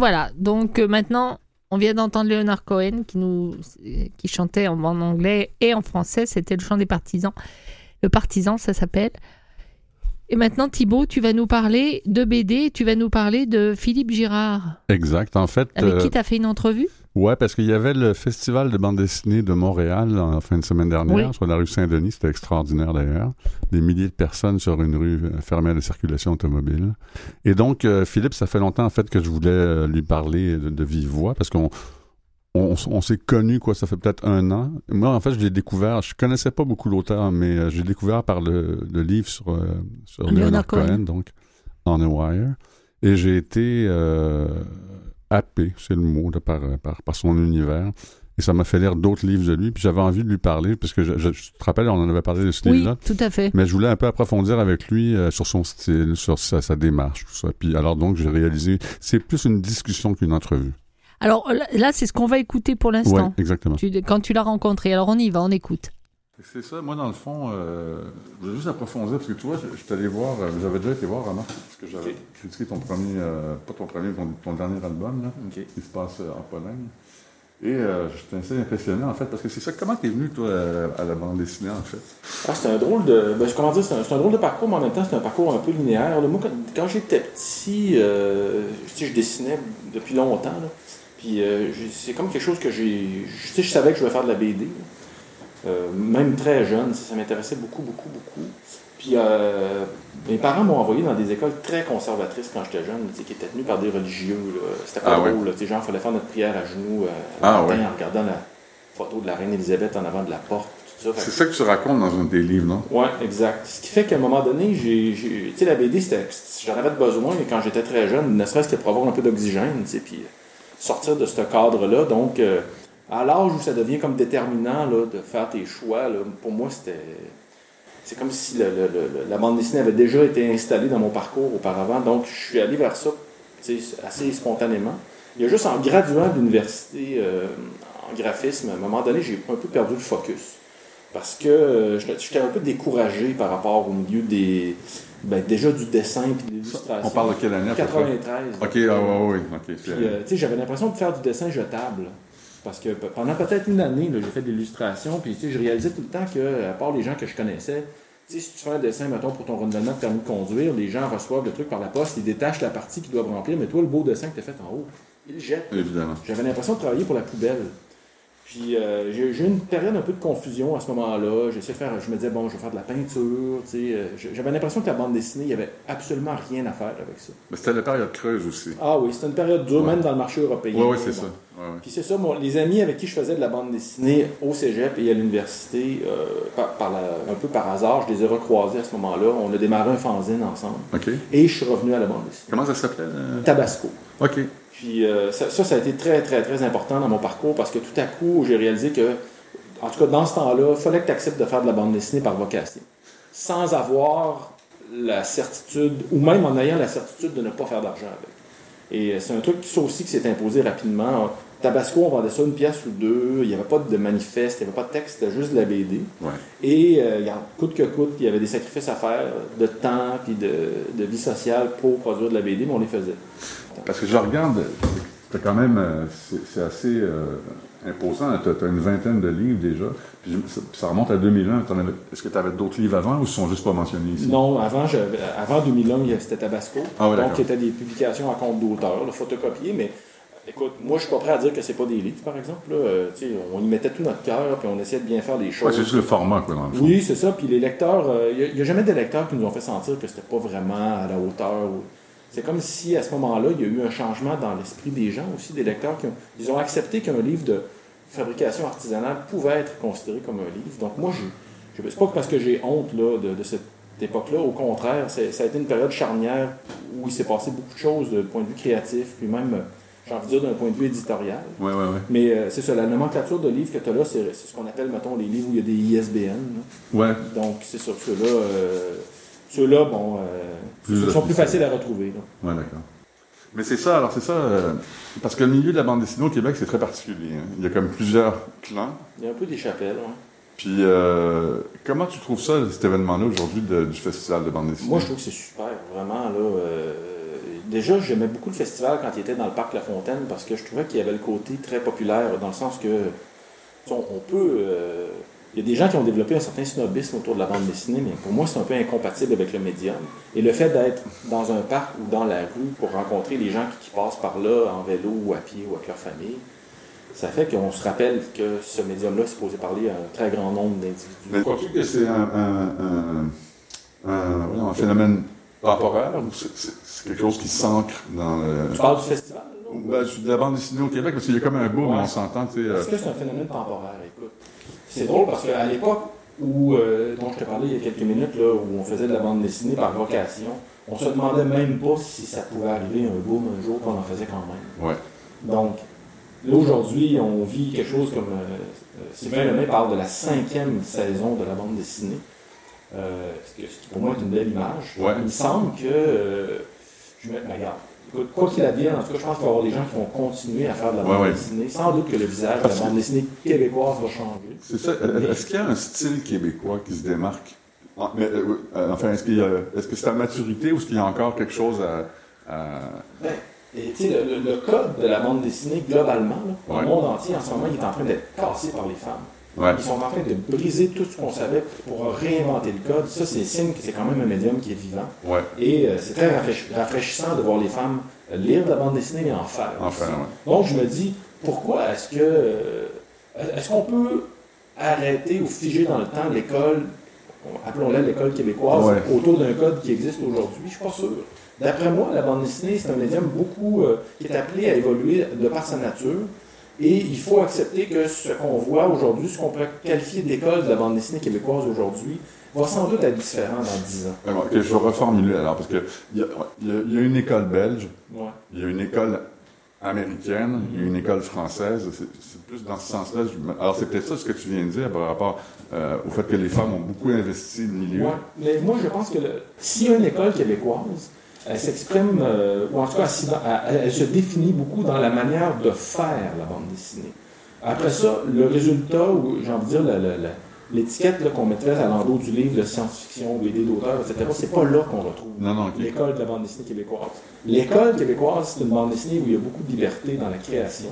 voilà, donc euh, maintenant, on vient d'entendre Leonard Cohen qui, nous, qui chantait en, en anglais et en français. C'était le chant des partisans. Le partisan, ça s'appelle. Et maintenant, Thibaut, tu vas nous parler de BD, tu vas nous parler de Philippe Girard, Exact. En fait, avec euh, qui tu as fait une entrevue? Ouais, parce qu'il y avait le Festival de bande dessinée de Montréal en fin de semaine dernière Oui. sur la rue Saint-Denis. C'était extraordinaire d'ailleurs. Des milliers de personnes sur une rue euh, fermée à la circulation automobile. Et donc, euh, Philippe, ça fait longtemps en fait que je voulais euh, lui parler de, de vive voix parce qu'on on, on s'est connus, quoi, ça fait peut-être un an. Moi, en fait, je l'ai découvert, je connaissais pas beaucoup l'auteur, mais euh, j'ai découvert par le, le livre sur, euh, sur Leonard Leonard Cohen. Cohen, donc, On the Wire. Et j'ai été euh, happé, c'est le mot, par, par, par son univers. Et ça m'a fait lire d'autres livres de lui. Puis j'avais envie de lui parler, parce que je, je- je te rappelle, on en avait parlé de ce Oui, livre-là. tout à fait. Mais je voulais un peu approfondir avec lui euh, sur son style, sur sa, sa démarche, tout ça. Puis alors donc, j'ai réalisé, c'est plus une discussion qu'une entrevue. Alors là, c'est ce qu'on va écouter pour Oui, l'instant. exactement. Tu- quand tu l'as rencontré. Alors on y va, on écoute. C'est ça, moi dans le fond, euh, je voulais juste approfondir, parce que tu vois, je, je suis allé voir, euh, j'avais déjà été voir, Romain, parce que j'avais critiqué ton premier, euh, pas ton premier, ton, ton dernier album, là, qui se passe euh, en Pologne. Et j'étais assez impressionné, en fait, parce que c'est ça, comment t'es venu, toi, à, à la bande dessinée, en fait? Ah, c'est un drôle de. Ben, je- comment dire, c'est un, drôle de parcours, mais en même temps, c'est un parcours un peu linéaire. là. Moi, quand, quand j'étais petit, sais, je dessinais depuis longtemps. là. Puis c'est comme quelque chose que j'ai. Je sais, je savais que je voulais faire de la BD. là. Euh, même très jeune, ça, ça m'intéressait beaucoup, beaucoup, beaucoup. Puis euh, mes parents m'ont envoyé dans des écoles très conservatrices quand j'étais jeune, qui étaient tenues par des religieux. C'était pas Ah ouais. drôle. sais, genre, il fallait faire notre prière à genoux euh, Ah le matin ouais. en regardant la photo de la reine Elisabeth en avant de la porte. Ça. C'est ça que tu racontes dans un de tes livres, non? oui, exact. Ce qui fait qu'à un moment donné, j'ai, tu sais, la BD, c'était, j'en avais besoin mais quand j'étais très jeune, ne serait-ce que pour avoir un peu d'oxygène, tu sais, puis sortir de ce cadre-là. Donc, euh, à l'âge où ça devient comme déterminant là, de faire tes choix, là, pour moi, c'était. C'est comme si le- le- le- la bande dessinée avait déjà été installée dans mon parcours auparavant. Donc, je suis allé vers ça assez spontanément. Il y a juste en graduant de l'université euh, en graphisme, à un moment donné, j'ai un peu perdu le focus. Parce que euh, j'étais un peu découragé par rapport au milieu des. ben, déjà du dessin et de l'illustration. On parle de quelle année, à peu près? 93. Ok, ah, ouais, ouais, ouais, ok. Puis, euh, j'avais l'impression de faire du dessin jetable. Parce que pendant peut-être une année, j'ai fait de l'illustration, puis tu sais, je réalisais tout le temps que, à part les gens que je connaissais, si tu fais un dessin, mettons, pour ton renouvellement de permis de conduire, les gens reçoivent le truc par la poste, ils détachent la partie qu'ils doivent remplir, mais toi, le beau dessin que tu as fait en haut, ils le jettent. Évidemment. J'avais l'impression de travailler pour la poubelle. Puis euh, j'ai eu une période un peu de confusion à ce moment-là. J'essayais de faire, je me disais, bon, je vais faire de la peinture. tu sais, euh, J'avais l'impression que la bande dessinée, il n'y avait absolument rien à faire avec ça. Mais c'était la période creuse aussi. Ah oui, c'était une période dure, Ouais. même dans le marché européen. Ouais, c'est Bon. ça. Ouais, ouais. Puis c'est ça, les amis avec qui je faisais de la bande dessinée au cégep et à l'université, euh, par, par la- un peu par hasard, je les ai recroisés à ce moment-là. On a démarré un fanzine ensemble. OK. Et je suis revenu à la bande dessinée. Comment ça s'appelait? euh? Tabasco. OK. Puis euh, ça, ça, ça a été très, très, très important dans mon parcours parce que tout à coup, j'ai réalisé que, en tout cas, dans ce temps-là, il fallait que tu acceptes de faire de la bande dessinée par vocation. Sans avoir la certitude, ou même en ayant la certitude de ne pas faire d'argent avec. Et euh, c'est un truc, ça aussi, qui s'est imposé rapidement. Tabasco, on vendait ça une pièce ou deux. Il n'y avait pas de manifeste, il n'y avait pas de texte, c'était juste de la BD. Ouais. Et euh, coûte que coûte, il y avait des sacrifices à faire de temps puis de, de vie sociale pour produire de la BD, mais on les faisait. Parce que je regarde, c'est quand même, euh, c'est assez euh, imposant. Tu as, une vingtaine de livres déjà. Puis ça, ça remonte à 2001. T'en avais- Est-ce que tu avais d'autres livres avant ou ils sont juste pas mentionnés ici? Non, avant, avant 2001, il y a- c'était Tabasco. Ah ouais, donc, qui étaient des publications à compte d'auteur, photocopiées. Mais écoute, moi, je suis pas prêt à dire que c'est pas des livres, par exemple. là. Euh, on y mettait tout notre cœur, puis on essayait de bien faire Ouais, choses. c'est juste le format, quoi, dans le. Oui, c'est ça. Puis les lecteurs, euh, il n'y a, jamais des lecteurs qui nous ont fait sentir que c'était pas vraiment à la hauteur. ou- C'est comme si à ce moment-là, il y a eu un changement dans l'esprit des gens aussi, des lecteurs qui ont, ils ont accepté qu'un livre de fabrication artisanale pouvait être considéré comme un livre. Donc moi, je, c'est pas parce que j'ai honte là, de, de cette époque-là. Au contraire, ça a été une période charnière où il s'est passé beaucoup de choses du point de vue créatif, puis même, j'ai envie de dire, d'un point de vue éditorial. Ouais, ouais, ouais. Mais euh, c'est ça, la nomenclature de livres que tu as là, c'est ce qu'on appelle, mettons, les livres où il y a des ISBN. là. Ouais. Donc, c'est ça. Ceux-là, euh, ceux-là bon, euh, Plus sont plus faciles à retrouver. Ouais, d'accord. Mais c'est ça, alors c'est ça, euh, parce que le milieu de la bande dessinée au Québec, c'est très particulier. hein. Il y a comme plusieurs clans. Il y a un peu des chapelles. hein. Puis, euh, comment tu trouves ça, cet événement-là, aujourd'hui, du Festival de bande dessinée? Moi, je trouve que c'est super, vraiment. Là, euh, déjà, j'aimais beaucoup le festival quand il était dans le parc La Fontaine parce que je trouvais qu'il y avait le côté très populaire, dans le sens que on peut. Il y a des gens qui ont développé un certain snobisme autour de la bande dessinée, mais pour moi, c'est un peu incompatible avec le médium. Et le fait d'être dans un parc ou dans la rue pour rencontrer les gens qui, qui passent par là en vélo ou à pied ou avec leur famille, ça fait qu'on se rappelle que ce médium-là est supposé parler à un très grand nombre d'individus. Mais crois-tu que c'est un, un, un- phénomène temporaire ou c'est- quelque chose qui s'ancre dans le... Tu parles du festival? Ben, de la bande dessinée au Québec, parce qu'il y a comme un boom, Ouais. on s'entend, sais... euh, Est-ce que c'est un phénomène temporaire? C'est drôle parce qu'à l'époque où, euh, dont je te parlais il y a quelques minutes, là, où on faisait de la bande dessinée par vocation, on se demandait même pas si ça pouvait arriver un boom un jour qu'on en faisait quand même. Ouais. Donc, là aujourd'hui, on vit quelque chose comme. Euh, euh, Sylvain Lemay parle de la cinquième saison de la bande dessinée. Euh, ce qui- pour moi est une belle image. Ouais. Il me semble que. je me, ben, regarde, écoute, quoi qu'il advienne, en tout cas, je pense qu'il va y avoir des gens qui vont continuer à faire de la bande ouais. dessinée. Sans doute que le visage de la bande dessinée québécoise va changer. C'est ça. Euh, Est-ce qu'il y a un style québécois qui se démarque? Mais, euh, euh, enfin, est-ce qu'il y a- est-ce que c'est à maturité ou est-ce qu'il y a encore quelque chose à... à- Ben, et le, le- le code de la bande dessinée, globalement, là, Ouais. le monde entier, en ce moment, il est en train d'être cassé par les femmes. Ouais. Ils sont en train de briser tout ce qu'on savait pour réinventer le code. Ça, c'est signe que c'est quand même un médium qui est vivant. Ouais. Et euh, c'est très rafraîch- rafraîchissant de voir les femmes euh, lire de la bande dessinée et en faire. Enfin, ouais. Donc, je me dis, pourquoi est-ce que. euh, est-ce qu'on peut arrêter ou figer dans le temps l'école, appelons-la l'école québécoise, autour d'un code qui existe aujourd'hui? Je suis pas sûr. D'après moi, la bande dessinée, c'est un médium beaucoup euh, qui est appelé à évoluer de par sa nature. Et il faut accepter que ce qu'on voit aujourd'hui, ce qu'on pourrait qualifier d'école de la bande dessinée québécoise aujourd'hui, va sans doute être différent dans 10 ans. Je vais reformuler alors, parce que il y y a- il y a une école belge, Ouais. il y a une école américaine, il y a une école française. C'est plus dans ce sens-là. Alors, c'est peut-être ça ce que tu viens de dire par rapport euh, au fait que les femmes ont beaucoup investi le milieu. Ouais. Mais moi, je pense que s'il y a une école québécoise, elle s'exprime, euh, ou en tout cas, elle, s'ident- elle- se définit beaucoup dans la manière de faire la bande dessinée. Après ça, le résultat, ou j'ai envie de dire, l'étiquette qu'on mettrait à l'endos du livre de science-fiction, BD d'auteur, etc., c'est pas là qu'on retrouve Non, non, ok. l'école de la bande dessinée québécoise. L'école québécoise, c'est une bande dessinée où il y a beaucoup de liberté dans la création.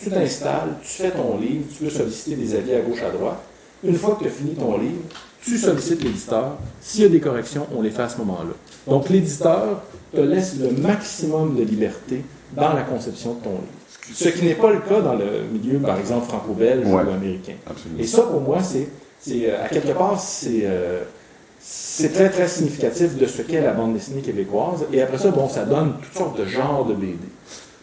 Tu t'installes, tu fais ton livre, tu peux solliciter des avis à gauche, à droite. Une fois que tu as fini ton livre, tu sollicites l'éditeur. S'il y a des corrections, on les fait à ce moment-là. Donc l'éditeur te laisse le maximum de liberté dans la conception de ton livre. Ce qui n'est pas le cas dans le milieu, par exemple, franco-belge Ouais. ou américain. Absolument. Et ça, pour moi, c'est, c'est euh, à quelque part, c'est, euh, c'est très, très significatif de ce qu'est la bande dessinée québécoise. Et après ça, bon, ça donne toutes sortes de genres de BD.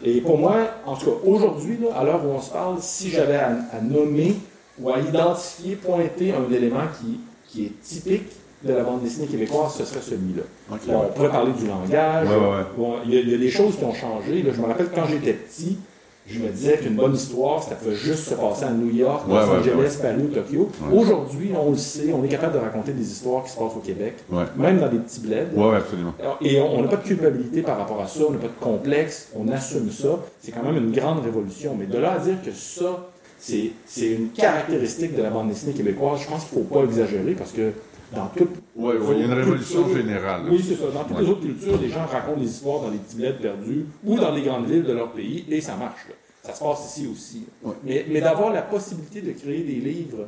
Et pour moi, en tout cas, aujourd'hui, là, à l'heure où on se parle, si j'avais à, à nommer ou à identifier, pointer un élément qui, qui est typique de la bande dessinée québécoise, ce serait celui-là. On pourrait parler du langage. Ouais, ouais, ouais. Bon, il, y a, il y a des choses qui ont changé. Là, je me rappelle quand j'étais petit, je me disais qu'une bonne histoire, ça pouvait juste se passer à New York, Los Angeles, Paris, Tokyo. Aujourd'hui, on le sait, on est capable de raconter des histoires qui se passent au Québec, même dans des petits bleds. Absolument. Et on n'a pas de culpabilité par rapport à ça, on n'a pas de complexe, on assume ça. C'est quand même une grande révolution. Mais de là à dire que ça, c'est une caractéristique de la bande dessinée québécoise, je pense qu'il ne faut pas exagérer parce que dans toutes Ouais, ouais, il y a une révolution générale. oui, c'est ça. Dans toutes Ouais. les autres cultures, les gens racontent des histoires dans les petits bleds perdus ou dans les grandes villes de leur pays et ça marche. là. Ça se passe ici aussi. Mais, mais d'avoir la possibilité de créer des livres,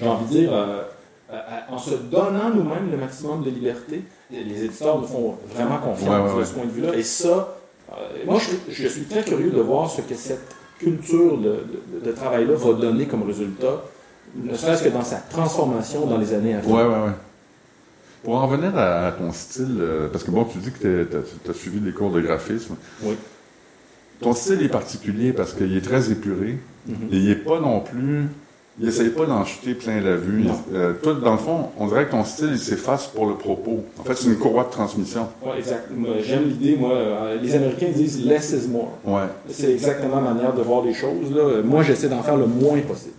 j'ai envie de dire, euh, euh, en se donnant nous-mêmes le maximum de liberté, les éditeurs nous font vraiment confiance Ouais, ouais, ouais. de ce point de vue-là. Et ça, euh, moi, je, je suis très curieux de voir ce que cette culture de, de- de travail-là va donner comme résultat, ne serait-ce que dans sa transformation dans les années à venir. Ouais, ouais, ouais. Pour en revenir à, ton style, euh, parce que bon, tu dis que tu as, suivi des cours de graphisme. Oui. Ton style est particulier parce qu'il est très épuré. Mhm. Et il n'est pas non plus. Il essaye pas d'en jeter plein la vue. Euh, toi, dans le fond, on dirait que ton style, il s'efface pour le propos. En fait, c'est une courroie de transmission. Ouais, exact. J'aime l'idée, moi, euh, les Américains disent less is more. Ouais. C'est exactement ma manière de voir les choses. Là. Moi, j'essaie d'en faire le moins possible.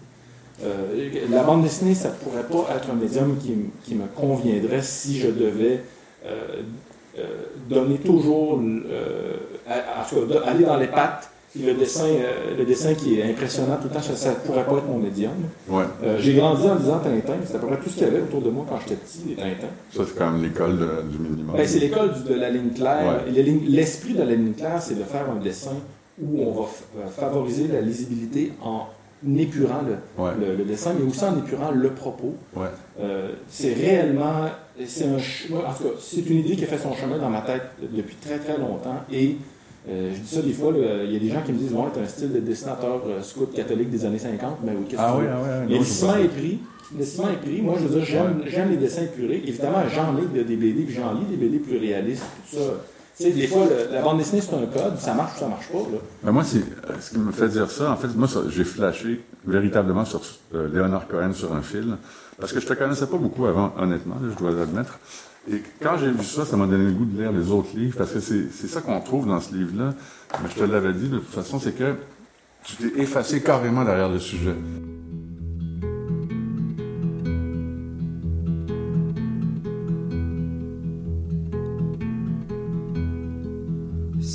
Euh, la bande dessinée, ça ne pourrait pas être un médium qui, me conviendrait si je devais euh, euh, donner toujours, à- en tout cas, de- aller dans les pattes. Le dessin, le dessin qui est impressionnant tout le temps, ça ne pourrait pas être mon médium. Ouais. J'ai grandi en lisant Tintin, c'est à peu près tout ce qu'il y avait autour de moi quand j'étais petit, les Tintins. Ça, c'est quand même l'école de- du minimum. Ben, c'est l'école de la ligne claire. Ouais. L'esprit de la ligne claire, c'est de faire un dessin où on va favoriser la lisibilité en épurant le, Ouais. le- le dessin, mais aussi en épurant le propos. Ouais. Euh, c'est réellement, c'est un, en tout cas, c'est une idée qui a fait son chemin dans ma tête depuis très très longtemps. Et euh, je dis ça des fois, il y a des gens qui me disent, ouais, t'as un style de dessinateur euh, scout catholique des années 50, mais oui, qu'est-ce Ah que oui, ah le ciment est pris. Le ciment est pris. Moi, je veux dire, j'aime, j'aime les dessins épurés. Évidemment, j'en lis de- des BD, puis j'en lis des BD plus réalistes, tout ça. Sais, des fois, la bande dessinée, c'est un code, ça marche ou ça marche pas. Là. Ben, moi, euh, ce qui me fait dire ça. En fait, moi, j'ai flashé véritablement sur euh, Léonard Cohen sur un fil, parce que je te connaissais pas beaucoup avant, honnêtement, je dois l'admettre. Et quand j'ai vu ça, ça m'a donné le goût de lire les autres livres, parce que c'est ça qu'on trouve dans ce livre-là. Mais je te l'avais dit, de toute façon, c'est que tu t'es effacé carrément derrière le sujet.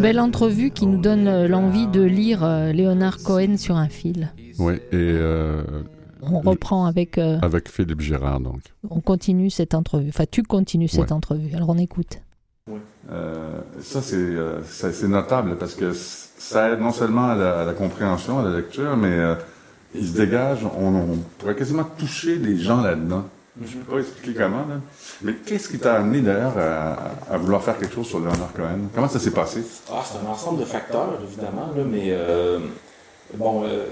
Belle entrevue qui nous donne euh, l'envie de lire euh, Léonard Cohen sur un fil. Oui, et euh, On reprend avec. euh, avec Philippe Girard, donc. on continue cette entrevue. Enfin, tu continues cette Ouais. entrevue. Alors on écoute. Euh, ça, c'est, euh, notable parce que ça aide non seulement à la, à la compréhension, à la lecture, mais euh, il se dégage, on, on pourrait quasiment toucher les gens là-dedans. Je peux pas expliquer comment, là. Mais qu'est-ce qui t'a amené d'ailleurs à, à vouloir faire quelque chose sur Leonard Cohen? Comment ça s'est passé? Ah, c'est un ensemble de facteurs, évidemment, là, mais euh, bon, euh,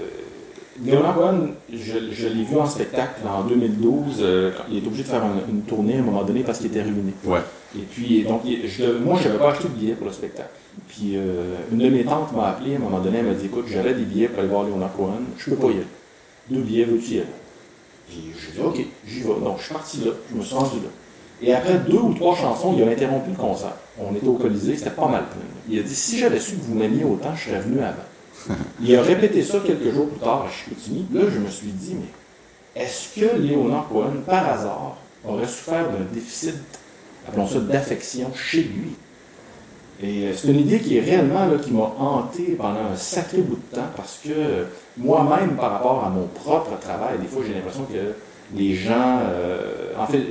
Léonard Cohen, je, je l'ai vu en spectacle en 2012. euh, il est obligé de faire un- une tournée à un moment donné parce qu'il était ruiné. Ouais. Et puis, donc, je, moi, je n'avais pas acheté de billets pour le spectacle. Puis, euh, une de mes tantes m'a appelé à un moment donné, elle m'a dit Écoute, j'avais des billets pour aller voir Léonard Cohen, je peux pas y aller. Deux billets, veux-tu y aller j'ai dit Ok, j'y vais. Donc, je suis parti là, je me suis rendu là. Et après deux ou trois chansons, il a interrompu le concert. On était au Colisée, c'était pas mal plein. Il a dit Si j'avais su que vous m'aimiez autant, je serais venu avant. il a répété ça quelques jours plus tard à Chicoutimi. Là, je me suis dit Mais est-ce que Léonard Cohen, par hasard, aurait souffert d'un déficit, appelons ça d'affection, chez lui? Et euh, c'est une idée qui est réellement là, qui m'a hanté pendant un sacré bout de temps parce que euh, moi-même, par rapport à mon propre travail, des fois j'ai l'impression que les gens, euh, en fait,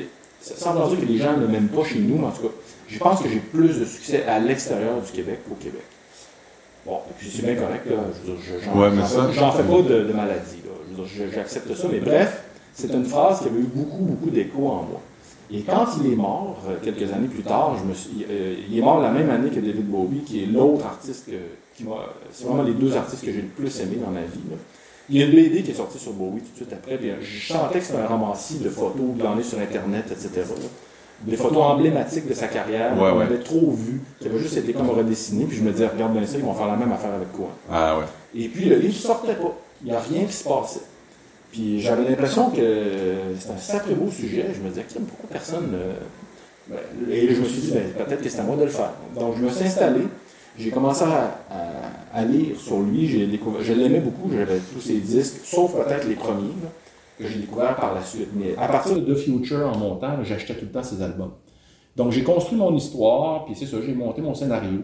ça semble dire que les gens ne m'aiment pas chez nous, mais en tout cas, je pense que j'ai plus de succès à l'extérieur du Québec qu'au Québec. Bon, et puis c'est bien correct, là. Je veux dire, j'en Ouais, fais- pas de, de maladie, là. Je veux dire, J'accepte ça, mais bref, c'est une phrase qui avait eu beaucoup, beaucoup d'écho en moi. Et quand il est mort, euh, quelques années plus tard, je me suis, euh, il est mort la même année que David Bowie, qui est l'autre artiste que, qui m'a. C'est vraiment les deux artistes que j'ai le plus aimé dans ma vie. là. Il y a une BD qui est sortie sur Bowie tout de suite après. puis, je sentais que c'était un romancier de photos glanées sur Internet, etc. là. Des photos emblématiques de sa carrière Ouais, ouais. avait trop vues, qui avaient juste été comme redessinées. Puis je me disais, regarde bien ça, ils vont faire la même affaire avec quoi. Ah ouais. Et puis le livre sortait pas. Il n'y a rien qui se passait. Puis j'avais l'impression que c'était un sacré beau sujet. Je me disais, pourquoi personne. euh, ben, et je me suis dit, ben, peut-être que c'est à moi de le faire. Donc je me suis installé. J'ai commencé à, à- à lire sur lui. J'ai découvert, je l'aimais beaucoup. J'avais tous ses disques, sauf peut-être les premiers là, que j'ai découverts par la suite. Mais à partir de The Future en montant, j'achetais tout le temps ses albums. Donc j'ai construit mon histoire, puis c'est ça, j'ai monté mon scénario.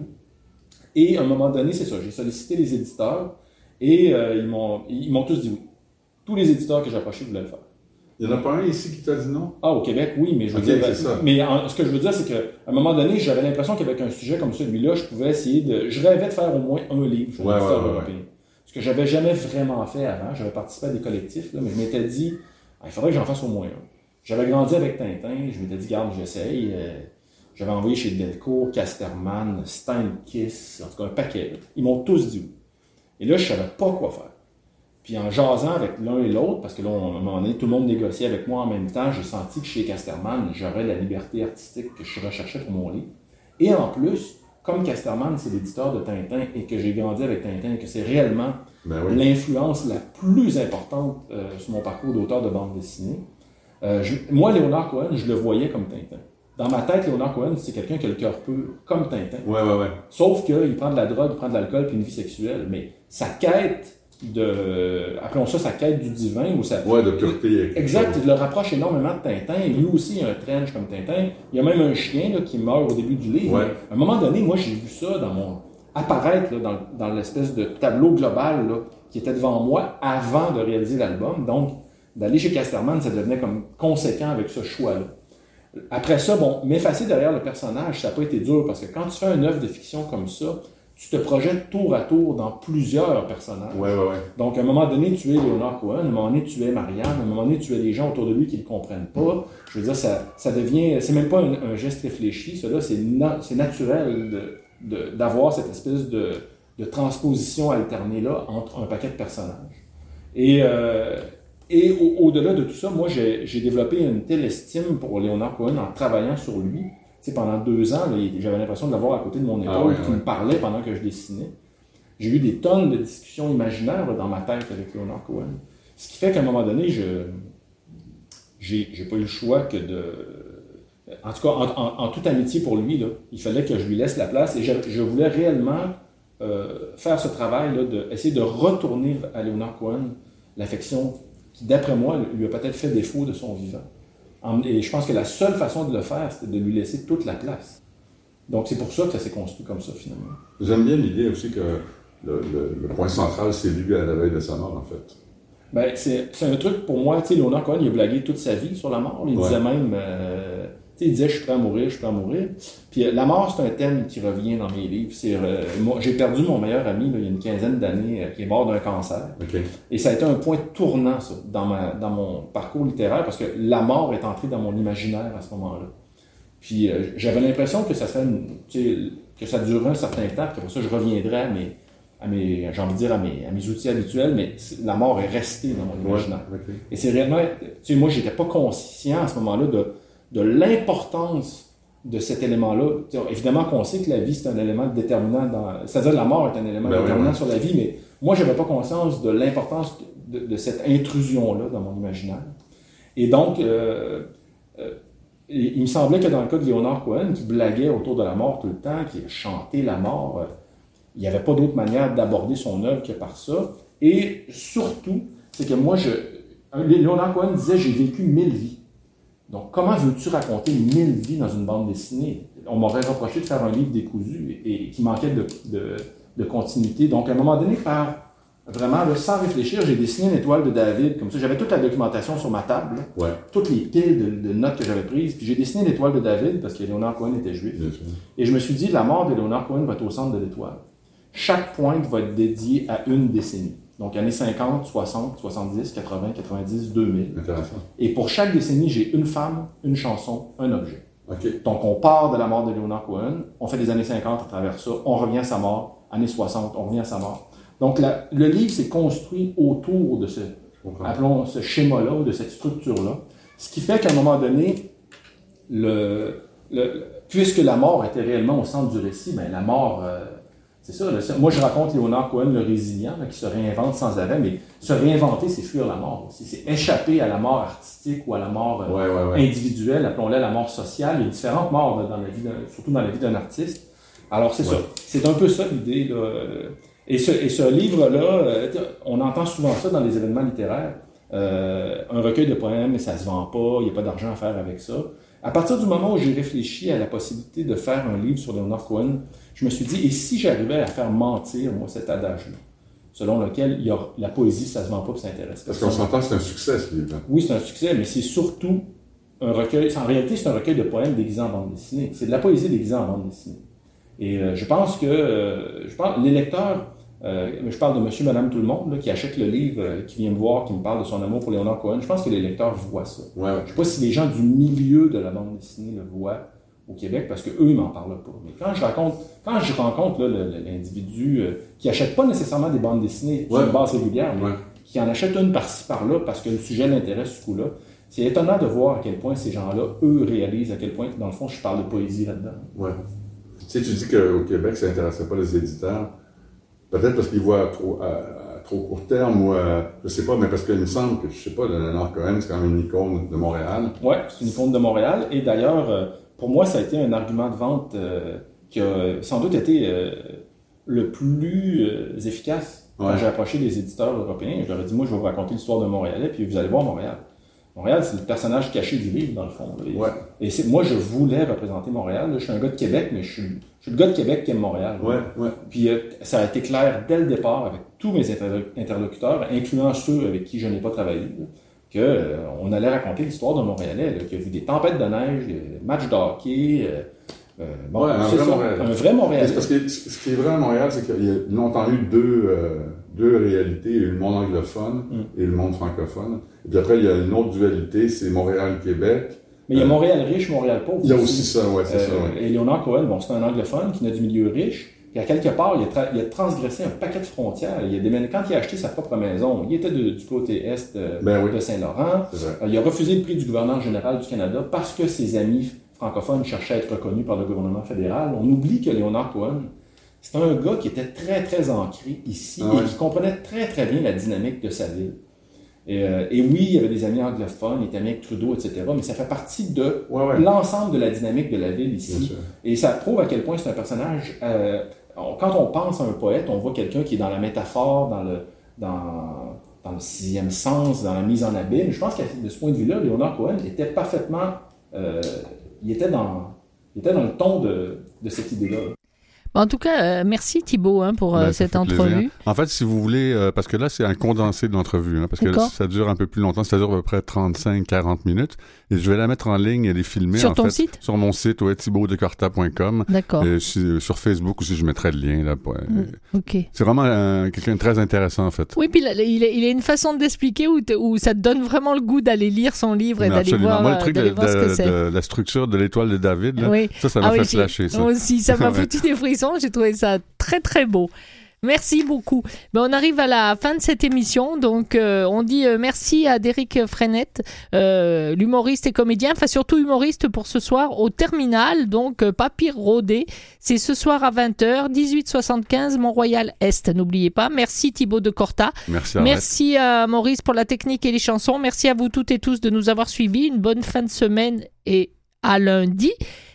Et à un moment donné, c'est ça, j'ai sollicité les éditeurs et euh, ils m'ont ils m'ont tous dit oui. Tous les éditeurs que j'ai approchés voulaient le faire. Il n'y en a pas un ici qui t'a dit non? Ah, au Québec, oui, mais je veux dire. Mais en- ce que je veux dire, c'est qu'à un moment donné, j'avais l'impression qu'avec un sujet comme celui-là, je pouvais essayer de. Je rêvais de faire au moins un livre sur Ouais. Ce que j'avais jamais vraiment fait avant. J'avais participé à des collectifs, là, mais je m'étais dit, ah, il faudrait que j'en fasse au moins un. J'avais grandi avec Tintin, je m'étais dit, garde, j'essaye. Euh, J'avais envoyé chez Delcourt, Casterman, Steinkiss, en tout cas un paquet. Ils m'ont tous dit oui. Et là, je savais pas quoi faire. Puis en jasant avec l'un et l'autre, parce que là, on- à un moment donné, tout le monde négociait avec moi en même temps, j'ai senti que chez Casterman, j'aurais la liberté artistique que je recherchais pour mon livre. Et en plus, comme Casterman, c'est l'éditeur de Tintin et que j'ai grandi avec Tintin et que c'est réellement Ben oui. l'influence la plus importante euh, sur mon parcours d'auteur de bande dessinée, euh, je- moi, Léonard Cohen, je le voyais comme Tintin. Dans ma tête, Léonard Cohen, c'est quelqu'un qui a le cœur pur, comme Tintin. Ouais, ouais, ouais. Sauf qu'il prend de la drogue, il prend de l'alcool puis une vie sexuelle. Mais sa quête de. Appelons ça sa quête du divin ou sa. Ouais, de pureté. Exact, il le rapproche énormément de Tintin. Et lui aussi, il a un trench comme Tintin. Il y a même un chien là, qui meurt au début du livre. Ouais. À un moment donné, moi, j'ai vu ça dans mon apparaître là, dans, dans l'espèce de tableau global là, qui était devant moi avant de réaliser l'album. Donc, d'aller chez Casterman, ça devenait comme conséquent avec ce choix-là. Après ça, bon, m'effacer derrière le personnage, ça n'a pas été dur parce que quand tu fais une œuvre de fiction comme ça, tu te projettes tour à tour dans plusieurs personnages. Ouais, ouais, ouais. Donc, à un moment donné, tu es Léonard Cohen, à un moment donné, tu es Marianne, à un moment donné, tu es des gens autour de lui qui ne le comprennent pas. Je veux dire, ça, ça devient, c'est même pas un, un geste réfléchi, cela, c'est na- naturel de- de- d'avoir cette espèce de, de transposition alternée-là entre un paquet de personnages. Et, euh, et au- au-delà de tout ça, moi, j'ai j'ai développé une telle estime pour Léonard Cohen en travaillant sur lui. Sais, pendant deux ans, là, j'avais l'impression de l'avoir à côté de mon épaule, Ah ouais, qui ouais. me parlait pendant que je dessinais. J'ai eu des tonnes de discussions imaginaires là, dans ma tête avec Leonard Cohen. Ce qui fait qu'à un moment donné, je j'ai pas eu le choix que de. En tout cas, en, en- en toute amitié pour lui, là, il fallait que je lui laisse la place et je, je voulais réellement euh, faire ce travail-là, de essayer de retourner à Leonard Cohen l'affection qui, d'après moi, lui a peut-être fait défaut de son vivant. Et je pense que la seule façon de le faire, c'était de lui laisser toute la place. Donc c'est pour ça que ça s'est construit comme ça, finalement. J'aime bien l'idée aussi que le, le- le point central, c'est lui à la veille de sa mort, en fait. Ben, c'est un truc pour moi, tu sais, Léonard Cohen, il a blagué toute sa vie sur la mort. Il Ouais. disait même, euh, il disait, je suis prêt à mourir, je suis prêt à mourir. Puis euh, la mort, c'est un thème qui revient dans mes livres. Euh, moi, j'ai perdu mon meilleur ami, là, il y a une quinzaine d'années, euh, qui est mort d'un cancer. Et ça a été un point tournant, ça, dans, ma, dans mon parcours littéraire, parce que la mort est entrée dans mon imaginaire à ce moment-là. Puis euh, j'avais l'impression que ça serait, une- que ça durerait un certain temps, puis après ça, je reviendrais à mes, à mes j'ai envie de dire, à mes, à mes outils habituels, mais la mort est restée dans mon Ouais, imaginaire. Et c'est réellement, tu sais, moi, j'étais pas conscient à ce moment-là de, de l'importance de cet élément-là. Évidemment qu'on sait que la vie, c'est un élément déterminant dans, c'est-à-dire la mort est un élément Ben déterminant oui. sur la vie, mais moi, j'avais pas conscience de l'importance de, de cette intrusion-là dans mon imaginaire. Et donc, euh, euh, il me semblait que dans le cas de Léonard Cohen, qui blaguait autour de la mort tout le temps, qui chantait la mort, euh, il n'y avait pas d'autre manière d'aborder son œuvre que par ça. Et surtout, c'est que moi, je, Léonard Cohen disait J'ai vécu mille vies. Donc, comment veux-tu raconter mille vies dans une bande dessinée? On m'aurait reproché de faire un livre décousu et, et qui manquait de, de, de, continuité. Donc, à un moment donné, par vraiment, là, sans réfléchir, j'ai dessiné une étoile de David. Comme ça, j'avais toute la documentation sur ma table, Ouais. toutes les piles de, de notes que j'avais prises. Puis j'ai dessiné l'étoile de David parce que Léonard Cohen était juif. Et je me suis dit, la mort de Léonard Cohen va être au centre de l'étoile. Chaque pointe va être dédiée à une décennie. Donc, années 50, 60, 70, 80, 90, 2000. Intéressant. Et pour chaque décennie, j'ai une femme, une chanson, un objet. OK. Donc, on part de la mort de Leonard Cohen, on fait des années 50 à travers ça, on revient à sa mort, années 60, on revient à sa mort. Donc, la- le livre s'est construit autour de ce, appelons ce schéma-là de cette structure-là. Ce qui fait qu'à un moment donné, le, le- puisque la mort était réellement au centre du récit, ben, la mort, euh, c'est ça. moi, je raconte Léonard Cohen, le résilient, là, qui se réinvente sans arrêt, mais se réinventer, c'est fuir la mort aussi. C'est échapper à la mort artistique ou à la mort euh, Ouais, ouais, ouais. individuelle, appelons-la la mort sociale. Il y a différentes morts dans la vie, surtout dans la vie d'un artiste. Alors, c'est ça. C'est un peu ça l'idée. là. Et ce, et ce livre-là, euh, on entend souvent ça dans les événements littéraires. Euh, un recueil de poèmes, ça se vend pas, il n'y a pas d'argent à faire avec ça. À partir du moment où j'ai réfléchi à la possibilité de faire un livre sur Leonard Cohen, je me suis dit, et si j'arrivais à faire mentir, moi, cet adage-là, selon lequel il y a, la poésie, ça se vend pas, puis ça intéresse Parce qu'on s'entend que c'est un succès, ce livre. Oui, c'est un succès, mais c'est surtout un recueil. En réalité, c'est un recueil de poèmes déguisés en bande dessinée. C'est de la poésie déguisée en bande dessinée. Et euh, je pense que euh, je pense, les lecteurs, je parle de monsieur, madame, tout le monde, là, qui achète le livre, euh, qui vient me voir, qui me parle de son amour pour Léonard Cohen, je pense que les lecteurs voient ça. Ouais. Je ne sais pas si les gens du milieu de la bande dessinée le voient au Québec, parce qu'eux, ils m'en parlent pas. Mais quand je raconte, quand je rencontre l'individu euh, qui achète pas nécessairement des bandes dessinées sur Ouais. une base régulière, mais Ouais. qui en achète une par-ci par-là parce que le sujet l'intéresse ce coup-là, c'est étonnant de voir à quel point ces gens-là, eux, réalisent à quel point, dans le fond, je parle de poésie là-dedans. Ouais. Tu sais, tu dis qu'au Québec, ça n'intéressait pas les éditeurs. Peut-être parce qu'ils voient à trop, à, à trop court terme ou à, je sais pas, mais parce qu'il me semble que, je sais pas, Leonard Cohen, c'est quand même une icône de Montréal. Ouais, c'est une icône de Montréal. Et d'ailleurs, euh, pour moi, ça a été un argument de vente euh, qui a sans doute été euh, le plus euh, efficace quand j'ai approché les éditeurs européens. Je leur ai dit, moi, je vais vous raconter l'histoire de Montréalais, puis vous allez voir Montréal. Montréal, c'est le personnage caché du livre, dans le fond. Ouais. Et moi, je voulais représenter Montréal. là. Je suis un gars de Québec, mais je suis, je suis le gars de Québec qui aime Montréal. Ouais, ouais. Puis euh, ça a été clair dès le départ avec tous mes interlo- interlocuteurs, incluant ceux avec qui je n'ai pas travaillé, que euh, on allait raconter l'histoire d'un Montréalais là, qui a vu des tempêtes de neige, des matchs de hockey. euh, bon, Ouais, un vrai ça, Montréalais. un vrai Montréalais. Parce que ce qui est vrai à Montréal, c'est qu'il y a longtemps eu deux, deux réalités. Le monde anglophone Mm. et le monde francophone. Et puis après, il y a une autre dualité, c'est Montréal-Québec. Mais il y a Euh, Montréal riche, Montréal pauvre. Il y a aussi ça, ouais, c'est Euh, ça, ouais. Et Léonard Cohen, bon, c'est un anglophone qui naît du milieu riche. Puis à quelque part, il a, tra- il a transgressé un paquet de frontières. Il a déménagé- quand il a acheté sa propre maison, il était de- du côté est euh, Ben oui. de Saint-Laurent. Il a refusé le prix du gouverneur général du Canada parce que ses amis francophones cherchaient à être reconnus par le gouvernement fédéral. On oublie que Léonard Cohen, c'est un gars qui était très, très ancré ici Ah ouais. et qui comprenait très, très bien la dynamique de sa ville. Et, euh, et oui, il y avait des amis anglophones, il était Trudeau, etc. Mais ça fait partie de Ouais, ouais. l'ensemble de la dynamique de la ville ici. Et ça prouve à quel point c'est un personnage. euh, on- quand on pense à un poète, on voit quelqu'un qui est dans la métaphore, dans le, dans, dans le sixième sens, dans la mise en abîme. Je pense que de ce point de vue-là, Léonard Cohen était parfaitement. euh, il, était dans, il était dans le ton de, de cette idée-là. En tout cas, euh, merci Thibault hein, pour euh, Ben, cette plaisir. entrevue. En fait, si vous voulez, euh, parce que là, c'est un condensé de l'entrevue, hein, parce que ça dure un peu plus longtemps, ça dure à peu près 35-40 minutes, et je vais la mettre en ligne et les filmer. Sur en ton fait, site? Sur mon site, ouais. D'accord. Et sur Facebook aussi, je mettrai le lien. Là, pour- Ok. C'est vraiment euh, quelqu'un de très intéressant, en fait. Oui, puis là, il a, il a une façon d'expliquer où, où ça te donne vraiment le goût d'aller lire son livre et d'aller absolument. voir, Moi, le truc de, ce que de- de la structure de l'étoile de David, là, Oui. ça, ça Ah m'a oui, fait j'ai- flasher, ça. Moi aussi, ça m'a foutu des frissons. J'ai trouvé ça très, très beau. Merci beaucoup. Ben, on arrive à la fin de cette émission. Donc, euh, on dit euh, merci à Derek Frenette, euh, l'humoriste et comédien, enfin surtout humoriste pour ce soir au Terminal, donc euh, Papy Rodé. C'est ce soir à 20h, 1875 Mont-Royal Est. N'oubliez pas. Merci Thibaut de Corta. Merci à Maurice pour la technique et les chansons. Merci à vous toutes et tous de nous avoir suivis. Une bonne fin de semaine et à lundi.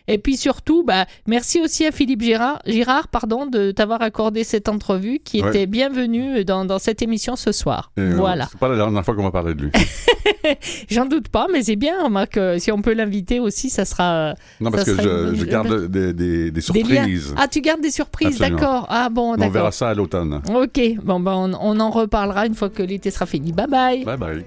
Et puis surtout, bah, merci aussi à Philippe Girard, Girard pardon, de t'avoir accordé cette entrevue qui Ouais. était bienvenue dans, dans cette émission ce soir. Et, euh, voilà. C'est pas la dernière fois qu'on va parler de lui. J'en doute pas, mais c'est bien, remarque, euh, si on peut l'inviter aussi, ça sera. Non, parce que une je, garde des, des- des des surprises. Ah, tu gardes des surprises, d'accord. Ah bon, on verra ça à l'automne. Ok, bon, ben, on, on en reparlera une fois que l'été sera fini. Bye bye. Bye bye.